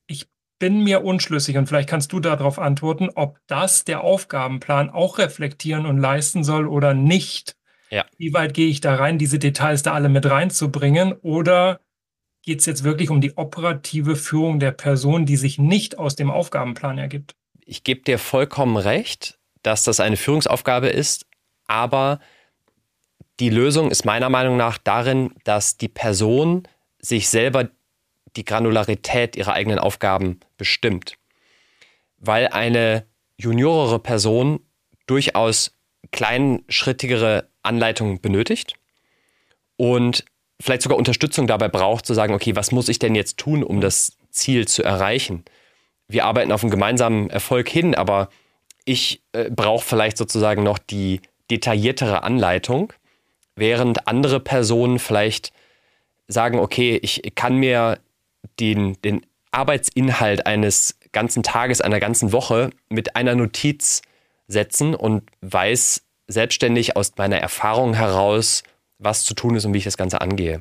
ich bin mir unschlüssig und vielleicht kannst du darauf antworten, ob das der Aufgabenplan auch reflektieren und leisten soll oder nicht. Ja. Wie weit gehe ich da rein, diese Details da alle mit reinzubringen? Oder geht es jetzt wirklich um die operative Führung der Person, die sich nicht aus dem Aufgabenplan ergibt? Ich gebe dir vollkommen recht, dass das eine Führungsaufgabe ist, aber die Lösung ist meiner Meinung nach darin, dass die Person sich selber die Granularität ihrer eigenen Aufgaben bestimmt. Weil eine juniorere Person durchaus kleinschrittigere Anleitung benötigt und vielleicht sogar Unterstützung dabei braucht, zu sagen, okay, was muss ich denn jetzt tun, um das Ziel zu erreichen? Wir arbeiten auf einen gemeinsamen Erfolg hin, aber ich äh, brauche vielleicht sozusagen noch die detailliertere Anleitung, während andere Personen vielleicht sagen, okay, ich kann mir den, den Arbeitsinhalt eines ganzen Tages, einer ganzen Woche mit einer Notiz setzen und weiß selbstständig aus meiner Erfahrung heraus, was zu tun ist und wie ich das Ganze angehe.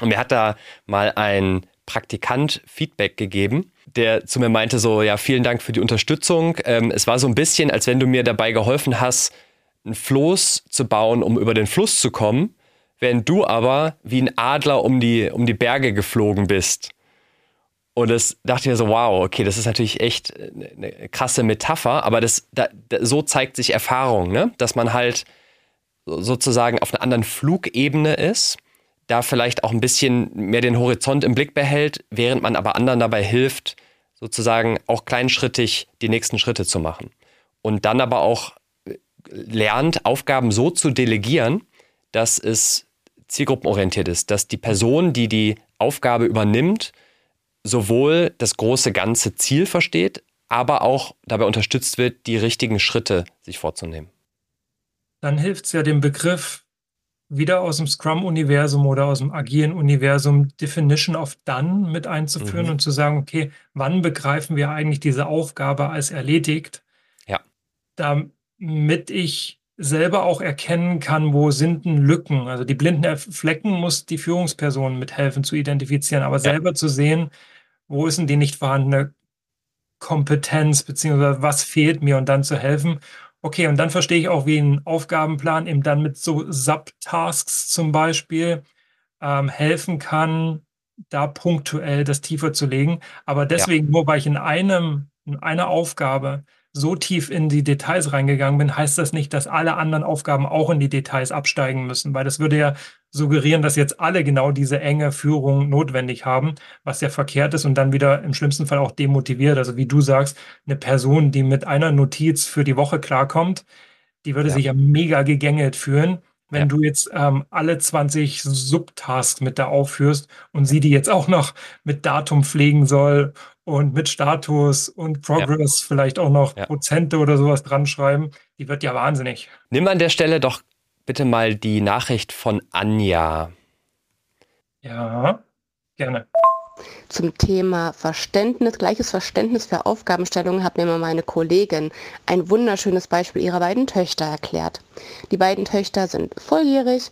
Und mir hat da mal ein Praktikant Feedback gegeben, der zu mir meinte so, ja, vielen Dank für die Unterstützung. Ähm, es war so ein bisschen, als wenn du mir dabei geholfen hast, ein Floß zu bauen, um über den Fluss zu kommen, während du aber wie ein Adler um die, um die Berge geflogen bist. Und das dachte ich mir so, wow, okay, das ist natürlich echt eine krasse Metapher, aber das, da, so zeigt sich Erfahrung, ne? dass man halt sozusagen auf einer anderen Flugebene ist, da vielleicht auch ein bisschen mehr den Horizont im Blick behält, während man aber anderen dabei hilft, sozusagen auch kleinschrittig die nächsten Schritte zu machen. Und dann aber auch äh, lernt, Aufgaben so zu delegieren, dass es zielgruppenorientiert ist, dass die Person, die die Aufgabe übernimmt, sowohl das große ganze Ziel versteht, aber auch dabei unterstützt wird, die richtigen Schritte sich vorzunehmen. Dann hilft es ja dem Begriff wieder aus dem Scrum-Universum oder aus dem agilen Universum Definition of Done mit einzuführen mhm. und zu sagen, okay, wann begreifen wir eigentlich diese Aufgabe als erledigt? Ja. damit ich selber auch erkennen kann, wo sind denn Lücken. Also die blinden Flecken muss die Führungsperson mithelfen zu identifizieren, aber ja. selber zu sehen, wo ist denn die nicht vorhandene Kompetenz, beziehungsweise was fehlt mir und dann zu helfen. Okay, und dann verstehe ich auch, wie ein Aufgabenplan eben dann mit so Subtasks zum Beispiel ähm, helfen kann, da punktuell das tiefer zu legen. Aber deswegen, ja. nur weil ich in einem, in einer Aufgabe so tief in die Details reingegangen bin, heißt das nicht, dass alle anderen Aufgaben auch in die Details absteigen müssen, weil das würde ja suggerieren, dass jetzt alle genau diese enge Führung notwendig haben, was ja verkehrt ist und dann wieder im schlimmsten Fall auch demotiviert. Also wie du sagst, eine Person, die mit einer Notiz für die Woche klarkommt, die würde ja. sich ja mega gegängelt fühlen wenn ja. du jetzt ähm, alle 20 Subtasks mit da aufführst und sie die jetzt auch noch mit Datum pflegen soll und mit Status und Progress ja. vielleicht auch noch. Prozente oder sowas dran schreiben, die wird ja wahnsinnig. Nimm an der Stelle doch bitte mal die Nachricht von Anja. Ja, gerne. Zum Thema Verständnis, gleiches Verständnis für Aufgabenstellungen hat mir mal meine Kollegin ein wunderschönes Beispiel ihrer beiden Töchter erklärt. Die beiden Töchter sind volljährig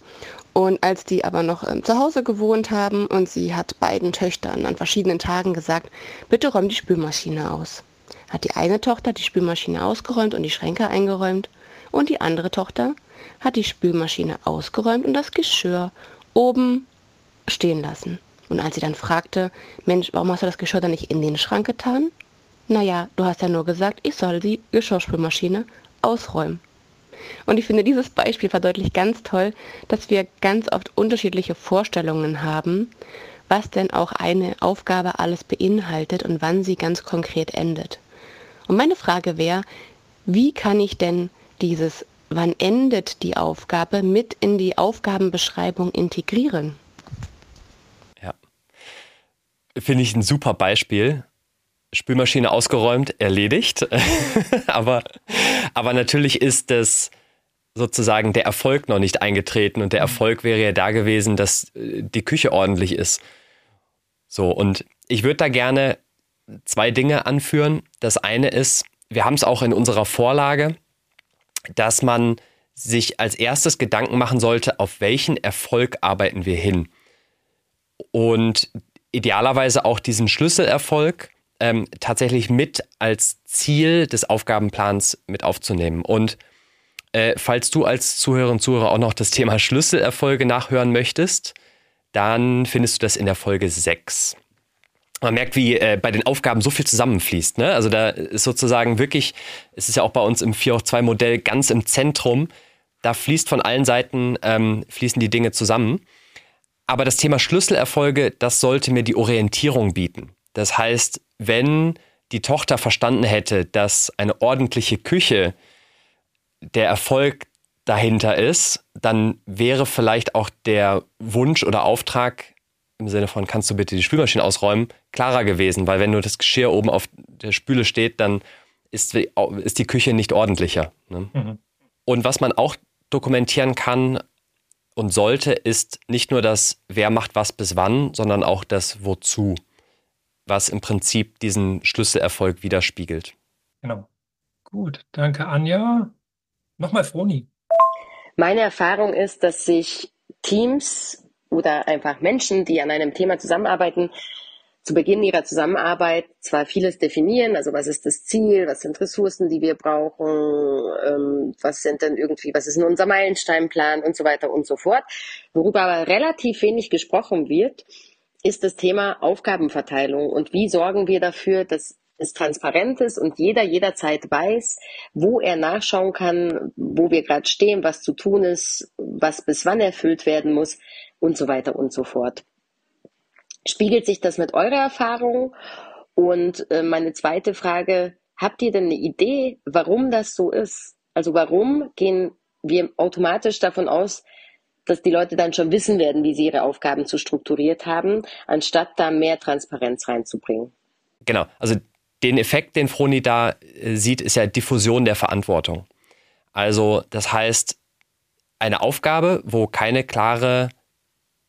und als die aber noch ähm, zu Hause gewohnt haben und sie hat beiden Töchtern an verschiedenen Tagen gesagt, bitte räum die Spülmaschine aus. Hat die eine Tochter die Spülmaschine ausgeräumt und die Schränke eingeräumt und die andere Tochter hat die Spülmaschine ausgeräumt und das Geschirr oben stehen lassen. Und als sie dann fragte, Mensch, warum hast du das Geschirr dann nicht in den Schrank getan? Naja, du hast ja nur gesagt, ich soll die Geschirrspülmaschine ausräumen. Und ich finde, dieses Beispiel verdeutlicht ganz toll, dass wir ganz oft unterschiedliche Vorstellungen haben, was denn auch eine Aufgabe alles beinhaltet und wann sie ganz konkret endet. Und meine Frage wäre, wie kann ich denn dieses Wann endet die Aufgabe mit in die Aufgabenbeschreibung integrieren? Ja. Finde ich ein super Beispiel. Spülmaschine ausgeräumt, erledigt. aber, aber natürlich ist das sozusagen der Erfolg noch nicht eingetreten und der Erfolg wäre ja da gewesen, dass äh, die Küche ordentlich ist. So, und ich würde da gerne zwei Dinge anführen. Das eine ist, wir haben es auch in unserer Vorlage, dass man sich als erstes Gedanken machen sollte, auf welchen Erfolg arbeiten wir hin. Und idealerweise auch diesen Schlüsselerfolg ähm, tatsächlich mit als Ziel des Aufgabenplans mit aufzunehmen. Und äh, falls du als Zuhörerin und Zuhörer auch noch das Thema Schlüsselerfolge nachhören möchtest, dann findest du das in der Folge 6. Man merkt, wie äh, bei den Aufgaben so viel zusammenfließt. Ne? Also da ist sozusagen wirklich, es ist ja auch bei uns im 4 2 Modell ganz im Zentrum, da fließt von allen Seiten, ähm, fließen die Dinge zusammen. Aber das Thema Schlüsselerfolge, das sollte mir die Orientierung bieten. Das heißt, wenn die Tochter verstanden hätte, dass eine ordentliche Küche der Erfolg dahinter ist, dann wäre vielleicht auch der Wunsch oder Auftrag im Sinne von, kannst du bitte die Spülmaschine ausräumen, klarer gewesen, weil wenn nur das Geschirr oben auf der Spüle steht, dann ist, ist die Küche nicht ordentlicher. Ne? Mhm. Und was man auch dokumentieren kann und sollte, ist nicht nur das, wer macht was bis wann, sondern auch das Wozu, was im Prinzip diesen Schlüsselerfolg widerspiegelt. Genau. Gut, danke Anja. Nochmal Froni. Meine Erfahrung ist, dass sich Teams oder einfach Menschen, die an einem Thema zusammenarbeiten, zu Beginn ihrer Zusammenarbeit zwar vieles definieren, also was ist das Ziel, was sind Ressourcen, die wir brauchen, ähm, was sind denn irgendwie, was ist denn unser Meilensteinplan und so weiter und so fort. Worüber aber relativ wenig gesprochen wird, ist das Thema Aufgabenverteilung und wie sorgen wir dafür, dass es transparent ist und jeder jederzeit weiß, wo er nachschauen kann, wo wir gerade stehen, was zu tun ist, was bis wann erfüllt werden muss und so weiter und so fort. Spiegelt sich das mit eurer Erfahrung? Und äh, meine zweite Frage, habt ihr denn eine Idee, warum das so ist? Also warum gehen wir automatisch davon aus, dass die Leute dann schon wissen werden, wie sie ihre Aufgaben zu strukturiert haben, anstatt da mehr Transparenz reinzubringen? Genau, also den Effekt, den Froni da äh, sieht, ist ja Diffusion der Verantwortung. Also das heißt, eine Aufgabe, wo keine klare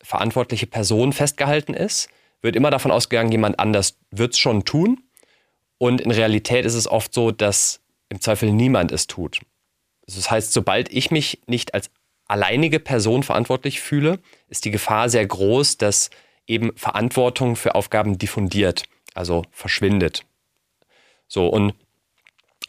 verantwortliche Person festgehalten ist, wird immer davon ausgegangen, jemand anders wird es schon tun. Und in Realität ist es oft so, dass im Zweifel niemand es tut. Das heißt, sobald ich mich nicht als alleinige Person verantwortlich fühle, ist die Gefahr sehr groß, dass eben Verantwortung für Aufgaben diffundiert, also verschwindet. So, und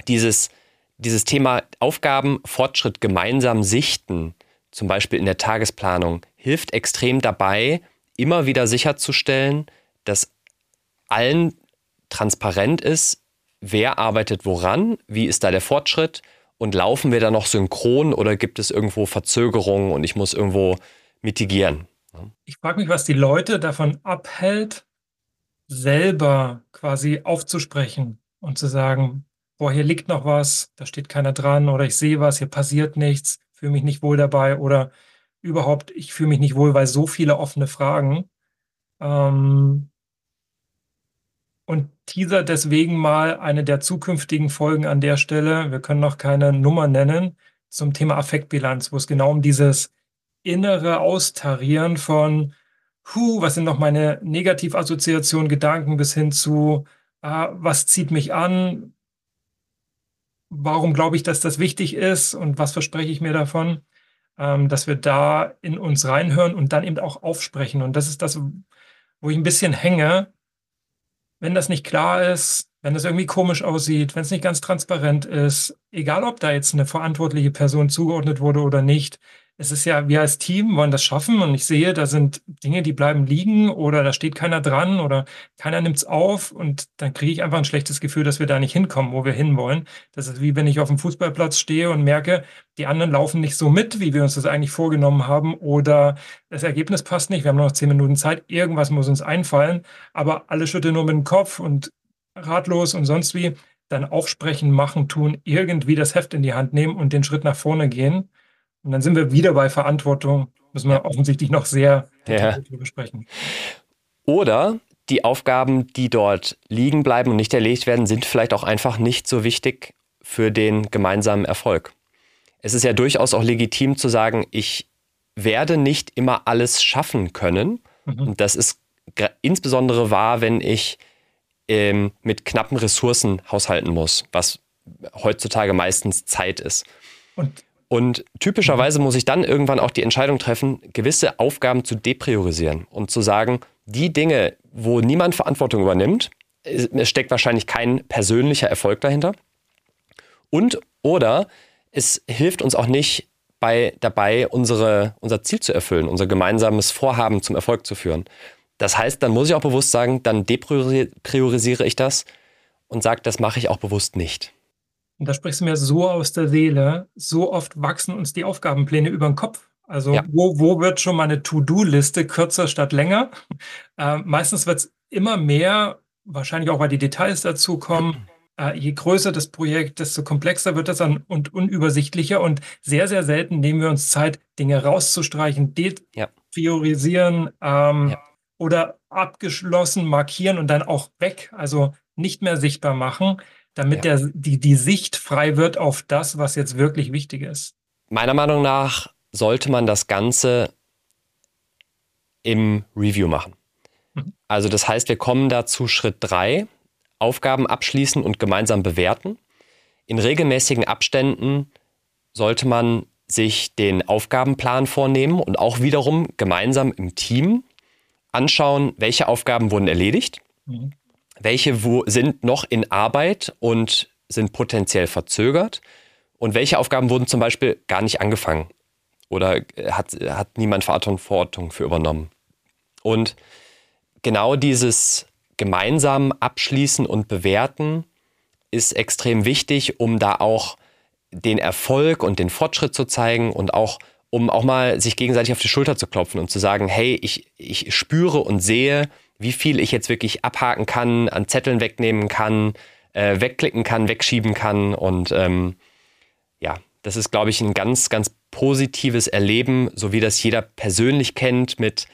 dieses, dieses Thema Aufgaben, Fortschritt gemeinsam sichten, zum Beispiel in der Tagesplanung, hilft extrem dabei, immer wieder sicherzustellen, dass allen transparent ist, wer arbeitet woran, wie ist da der Fortschritt und laufen wir da noch synchron oder gibt es irgendwo Verzögerungen und ich muss irgendwo mitigieren. Ich frage mich, was die Leute davon abhält, selber quasi aufzusprechen und zu sagen, boah, hier liegt noch was, da steht keiner dran oder ich sehe was, hier passiert nichts, fühle mich nicht wohl dabei oder überhaupt, ich fühle mich nicht wohl, weil so viele offene Fragen. Ähm, und teaser deswegen mal eine der zukünftigen Folgen an der Stelle. Wir können noch keine Nummer nennen zum Thema Affektbilanz, wo es genau um dieses innere Austarieren von, hu, was sind noch meine Negativassoziationen, Gedanken bis hin zu, ah, was zieht mich an, warum glaube ich, dass das wichtig ist und was verspreche ich mir davon, ähm, dass wir da in uns reinhören und dann eben auch aufsprechen. Und das ist das, wo ich ein bisschen hänge, wenn das nicht klar ist, wenn das irgendwie komisch aussieht, wenn es nicht ganz transparent ist, egal ob da jetzt eine verantwortliche Person zugeordnet wurde oder nicht, es ist ja, wir als Team wollen das schaffen und ich sehe, da sind Dinge, die bleiben liegen oder da steht keiner dran oder keiner nimmt es auf und dann kriege ich einfach ein schlechtes Gefühl, dass wir da nicht hinkommen, wo wir hinwollen. Das ist wie wenn ich auf dem Fußballplatz stehe und merke, die anderen laufen nicht so mit, wie wir uns das eigentlich vorgenommen haben oder das Ergebnis passt nicht, wir haben noch zehn Minuten Zeit, irgendwas muss uns einfallen, aber alle schütteln nur mit dem Kopf und ratlos und sonst wie, dann aufsprechen, machen, tun, irgendwie das Heft in die Hand nehmen und den Schritt nach vorne gehen und dann sind wir wieder bei Verantwortung. Müssen wir offensichtlich noch sehr ja. besprechen. Oder die Aufgaben, die dort liegen bleiben und nicht erlegt werden, sind vielleicht auch einfach nicht so wichtig für den gemeinsamen Erfolg. Es ist ja durchaus auch legitim zu sagen, ich werde nicht immer alles schaffen können. Mhm. Und das ist insbesondere wahr, wenn ich ähm, mit knappen Ressourcen haushalten muss, was heutzutage meistens Zeit ist. Und und typischerweise muss ich dann irgendwann auch die Entscheidung treffen, gewisse Aufgaben zu depriorisieren und zu sagen, die Dinge, wo niemand Verantwortung übernimmt, es steckt wahrscheinlich kein persönlicher Erfolg dahinter. Und oder es hilft uns auch nicht bei, dabei, unsere, unser Ziel zu erfüllen, unser gemeinsames Vorhaben zum Erfolg zu führen. Das heißt, dann muss ich auch bewusst sagen, dann depriorisiere ich das und sage, das mache ich auch bewusst nicht. Und da sprichst du mir so aus der Seele. So oft wachsen uns die Aufgabenpläne über den Kopf. Also ja. wo, wo wird schon mal eine To-Do-Liste kürzer statt länger? Äh, meistens wird es immer mehr, wahrscheinlich auch, weil die Details dazu kommen. Äh, je größer das Projekt, desto komplexer wird das dann und unübersichtlicher. Und sehr, sehr selten nehmen wir uns Zeit, Dinge rauszustreichen, depriorisieren ja. ähm, ja. oder abgeschlossen markieren und dann auch weg, also nicht mehr sichtbar machen damit ja. der, die, die Sicht frei wird auf das, was jetzt wirklich wichtig ist. Meiner Meinung nach sollte man das Ganze im Review machen. Mhm. Also das heißt, wir kommen da zu Schritt 3, Aufgaben abschließen und gemeinsam bewerten. In regelmäßigen Abständen sollte man sich den Aufgabenplan vornehmen und auch wiederum gemeinsam im Team anschauen, welche Aufgaben wurden erledigt. Mhm welche wo sind noch in Arbeit und sind potenziell verzögert und welche Aufgaben wurden zum Beispiel gar nicht angefangen oder hat, hat niemand Verantwortung für übernommen. Und genau dieses gemeinsam abschließen und bewerten ist extrem wichtig, um da auch den Erfolg und den Fortschritt zu zeigen und auch um auch mal sich gegenseitig auf die Schulter zu klopfen und zu sagen, hey, ich, ich spüre und sehe, wie viel ich jetzt wirklich abhaken kann, an Zetteln wegnehmen kann, äh, wegklicken kann, wegschieben kann. Und ähm, ja, das ist, glaube ich, ein ganz, ganz positives Erleben, so wie das jeder persönlich kennt mit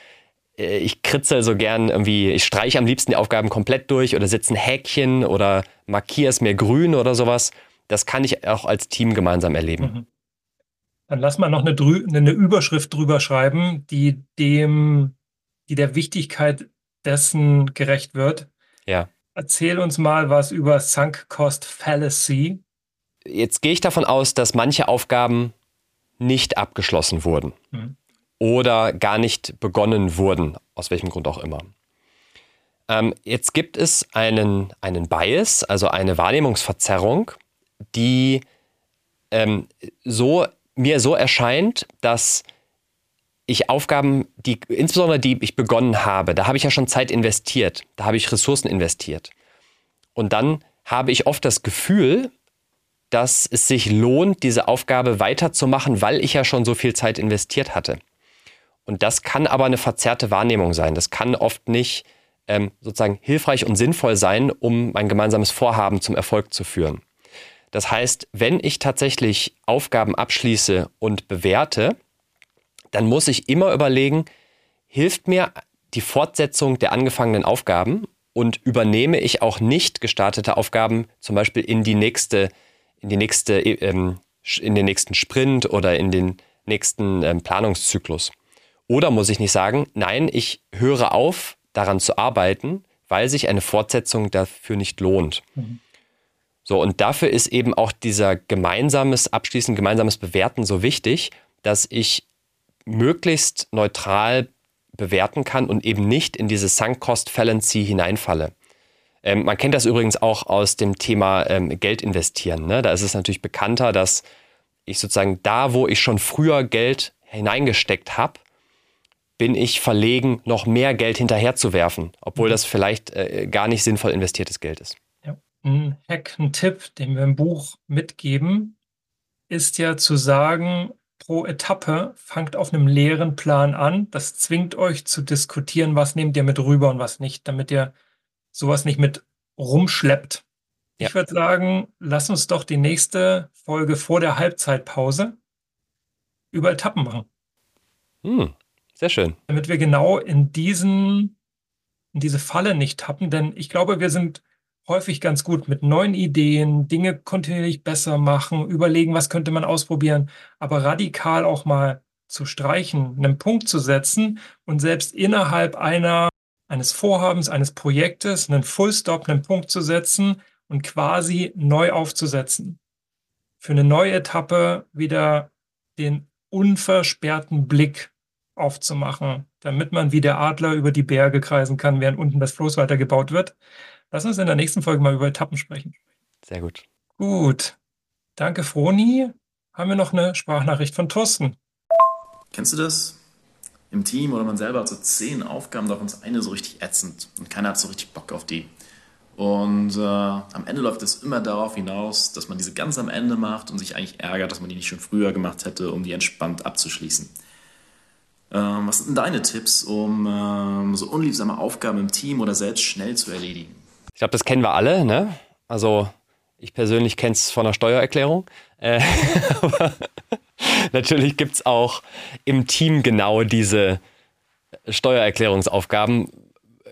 äh, ich kritzel so gern irgendwie, ich streiche am liebsten die Aufgaben komplett durch oder setze ein Häkchen oder markiere es mir grün oder sowas. Das kann ich auch als Team gemeinsam erleben. Mhm. Dann lass mal noch eine, eine Überschrift drüber schreiben, die dem, die der Wichtigkeit dessen gerecht wird. Ja. Erzähl uns mal was über Sunk Cost Fallacy. jetzt gehe ich davon aus, dass manche Aufgaben nicht abgeschlossen wurden mhm. oder gar nicht begonnen wurden, aus welchem Grund auch immer. Ähm, jetzt gibt es einen, einen Bias, also eine Wahrnehmungsverzerrung, die ähm, so, mir so erscheint, dass ich Aufgaben, die, insbesondere die ich begonnen habe, da habe ich ja schon Zeit investiert, da habe ich Ressourcen investiert. Und dann habe ich oft das Gefühl, dass es sich lohnt, diese Aufgabe weiterzumachen, weil ich ja schon so viel Zeit investiert hatte. Und das kann aber eine verzerrte Wahrnehmung sein. Das kann oft nicht ähm, sozusagen hilfreich und sinnvoll sein, um mein gemeinsames Vorhaben zum Erfolg zu führen. Das heißt, wenn ich tatsächlich Aufgaben abschließe und bewerte, dann muss ich immer überlegen, hilft mir die Fortsetzung der angefangenen Aufgaben und übernehme ich auch nicht gestartete Aufgaben zum Beispiel in die nächste in die nächste, ähm, in den nächsten Sprint oder in den nächsten ähm, Planungszyklus. Oder muss ich nicht sagen, nein, ich höre auf, daran zu arbeiten, weil sich eine Fortsetzung dafür nicht lohnt. Mhm. So, und dafür ist eben auch dieser gemeinsames Abschließen, gemeinsames Bewerten so wichtig, dass ich möglichst neutral bewerten kann und eben nicht in diese Sunk Cost Fallacy hineinfalle. Ähm, man kennt das übrigens auch aus dem Thema ähm, Geld investieren. Ne? Da ist es natürlich bekannter, dass ich sozusagen da, wo ich schon früher Geld hineingesteckt habe, bin ich verlegen, noch mehr Geld hinterherzuwerfen, obwohl mhm. das vielleicht äh, gar nicht sinnvoll investiertes Geld ist. Ja. Ein Hack, ein Tipp, den wir im Buch mitgeben, ist ja zu sagen, pro Etappe fangt auf einem leeren Plan an. Das zwingt euch zu diskutieren, was nehmt ihr mit rüber und was nicht, damit ihr sowas nicht mit rumschleppt. Ja. Ich würde sagen, lass uns doch die nächste Folge vor der Halbzeitpause über Etappen machen. Hm, sehr schön. Damit wir genau in diesen, in diese Falle nicht tappen, denn ich glaube, wir sind häufig ganz gut mit neuen Ideen, Dinge kontinuierlich besser machen, überlegen, was könnte man ausprobieren, aber radikal auch mal zu streichen, einen Punkt zu setzen und selbst innerhalb einer eines Vorhabens, eines Projektes einen Fullstop, einen Punkt zu setzen und quasi neu aufzusetzen. Für eine neue Etappe wieder den unversperrten Blick aufzumachen, damit man wie der Adler über die Berge kreisen kann, während unten das Floß weitergebaut wird. Lass uns in der nächsten Folge mal über Etappen sprechen. Sehr gut. Gut. Danke, Froni. Haben wir noch eine Sprachnachricht von Thorsten? Kennst du das? im Team oder man selber hat so zehn Aufgaben, davon ist eine so richtig ätzend und keiner hat so richtig Bock auf die. Und äh, am Ende läuft es immer darauf hinaus, dass man diese ganz am Ende macht und sich eigentlich ärgert, dass man die nicht schon früher gemacht hätte, um die entspannt abzuschließen. Ähm, was sind denn deine Tipps, um ähm, so unliebsame Aufgaben im Team oder selbst schnell zu erledigen? Ich glaube, das kennen wir alle, ne? Also ich persönlich kenne es von der Steuererklärung. Äh, aber natürlich gibt es auch im Team genau diese Steuererklärungsaufgaben,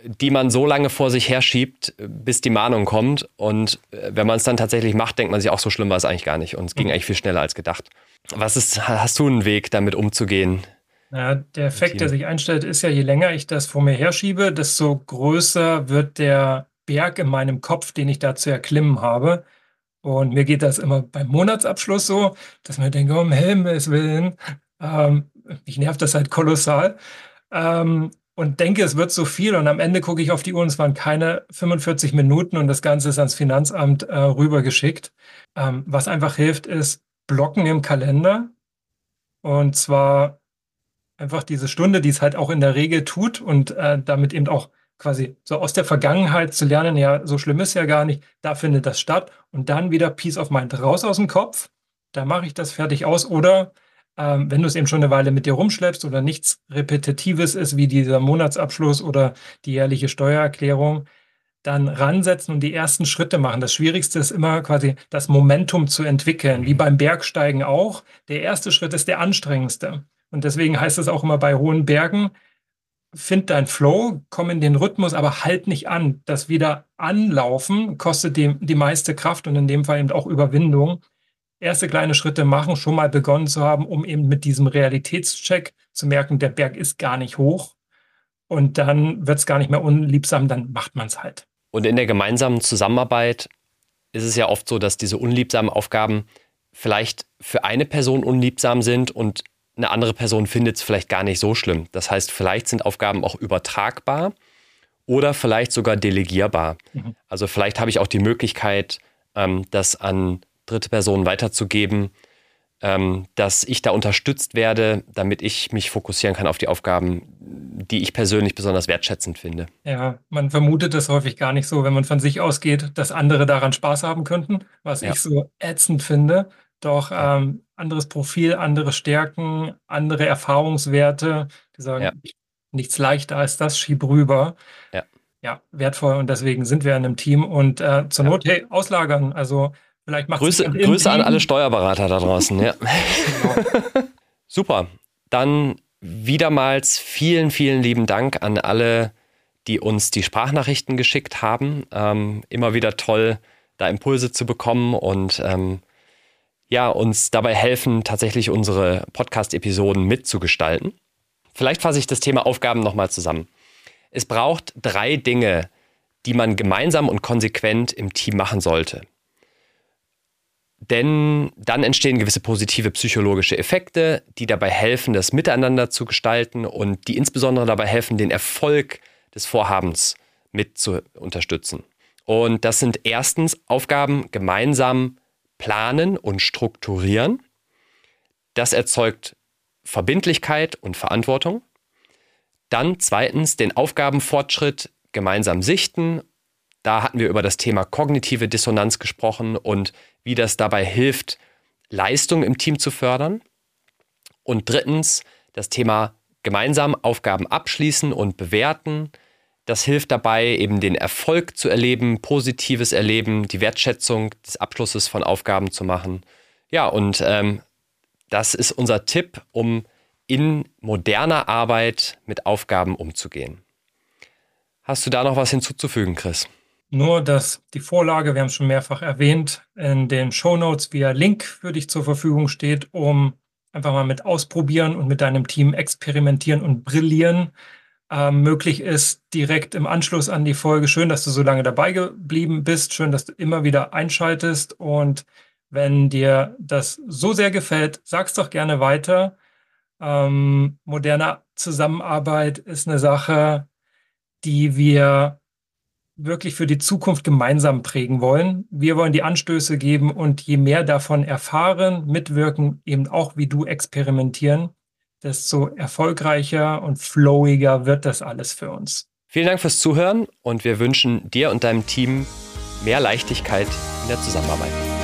die man so lange vor sich herschiebt, bis die Mahnung kommt. Und äh, wenn man es dann tatsächlich macht, denkt man sich auch, so schlimm war es eigentlich gar nicht. Und es ging mhm. eigentlich viel schneller als gedacht. Was ist, hast du einen Weg, damit umzugehen? Ja, der Effekt, der sich einstellt, ist ja, je länger ich das vor mir herschiebe, desto größer wird der Berg in meinem Kopf, den ich da zu erklimmen habe. Und mir geht das immer beim Monatsabschluss so, dass man denkt, um Himmels Willen, ähm, mich nervt das halt kolossal. Ähm, und denke, es wird so viel. Und am Ende gucke ich auf die Uhr und es waren keine 45 Minuten und das Ganze ist ans Finanzamt äh, rübergeschickt. Ähm, was einfach hilft, ist Blocken im Kalender. Und zwar einfach diese Stunde, die es halt auch in der Regel tut und äh, damit eben auch quasi so aus der Vergangenheit zu lernen, ja, so schlimm ist ja gar nicht, da findet das statt und dann wieder Peace of Mind raus aus dem Kopf, da mache ich das fertig aus oder ähm, wenn du es eben schon eine Weile mit dir rumschleppst oder nichts Repetitives ist wie dieser Monatsabschluss oder die jährliche Steuererklärung, dann ransetzen und die ersten Schritte machen. Das Schwierigste ist immer quasi das Momentum zu entwickeln, wie beim Bergsteigen auch. Der erste Schritt ist der anstrengendste. Und deswegen heißt es auch immer bei hohen Bergen, find dein Flow, komm in den Rhythmus, aber halt nicht an. Das wieder anlaufen kostet die, die meiste Kraft und in dem Fall eben auch Überwindung. Erste kleine Schritte machen, schon mal begonnen zu haben, um eben mit diesem Realitätscheck zu merken, der Berg ist gar nicht hoch. Und dann wird es gar nicht mehr unliebsam, dann macht man es halt. Und in der gemeinsamen Zusammenarbeit ist es ja oft so, dass diese unliebsamen Aufgaben vielleicht für eine Person unliebsam sind und eine andere Person findet es vielleicht gar nicht so schlimm. Das heißt, vielleicht sind Aufgaben auch übertragbar oder vielleicht sogar delegierbar. Mhm. Also vielleicht habe ich auch die Möglichkeit, ähm, das an dritte Personen weiterzugeben, ähm, dass ich da unterstützt werde, damit ich mich fokussieren kann auf die Aufgaben, die ich persönlich besonders wertschätzend finde. Ja, man vermutet das häufig gar nicht so, wenn man von sich ausgeht, dass andere daran Spaß haben könnten, was ja. ich so ätzend finde. Doch ähm, anderes Profil, andere Stärken, andere Erfahrungswerte, die sagen, ja. nichts leichter als das, schieb rüber. Ja. Ja, wertvoll und deswegen sind wir in einem Team und äh, zur Not, hey, auslagern. Also vielleicht macht Grüße, Grüße an alle Steuerberater da draußen, ja. Genau. Super. Dann wiedermals vielen, vielen lieben Dank an alle, die uns die Sprachnachrichten geschickt haben. Ähm, immer wieder toll, da Impulse zu bekommen und ähm, ja, uns dabei helfen, tatsächlich unsere Podcast-Episoden mitzugestalten. Vielleicht fasse ich das Thema Aufgaben nochmal zusammen. Es braucht drei Dinge, die man gemeinsam und konsequent im Team machen sollte. Denn dann entstehen gewisse positive psychologische Effekte, die dabei helfen, das Miteinander zu gestalten und die insbesondere dabei helfen, den Erfolg des Vorhabens mit zu unterstützen. Und das sind erstens Aufgaben gemeinsam planen und strukturieren. Das erzeugt Verbindlichkeit und Verantwortung. Dann zweitens den Aufgabenfortschritt gemeinsam sichten. Da hatten wir über das Thema kognitive Dissonanz gesprochen und wie das dabei hilft, Leistung im Team zu fördern. Und drittens das Thema gemeinsam Aufgaben abschließen und bewerten. Das hilft dabei, eben den Erfolg zu erleben, positives Erleben, die Wertschätzung des Abschlusses von Aufgaben zu machen. Ja, und ähm, das ist unser Tipp, um in moderner Arbeit mit Aufgaben umzugehen. Hast du da noch was hinzuzufügen, Chris? Nur, dass die Vorlage, wir haben es schon mehrfach erwähnt, in den Show Notes via Link für dich zur Verfügung steht, um einfach mal mit ausprobieren und mit deinem Team experimentieren und brillieren äh, möglich ist, direkt im Anschluss an die Folge. Schön, dass du so lange dabei geblieben bist. Schön, dass du immer wieder einschaltest. Und wenn dir das so sehr gefällt, sag's doch gerne weiter. Ähm, moderne Zusammenarbeit ist eine Sache, die wir wirklich für die Zukunft gemeinsam prägen wollen. Wir wollen die Anstöße geben und je mehr davon erfahren, mitwirken, eben auch wie du experimentieren, desto erfolgreicher und flowiger wird das alles für uns. Vielen Dank fürs Zuhören und wir wünschen dir und deinem Team mehr Leichtigkeit in der Zusammenarbeit.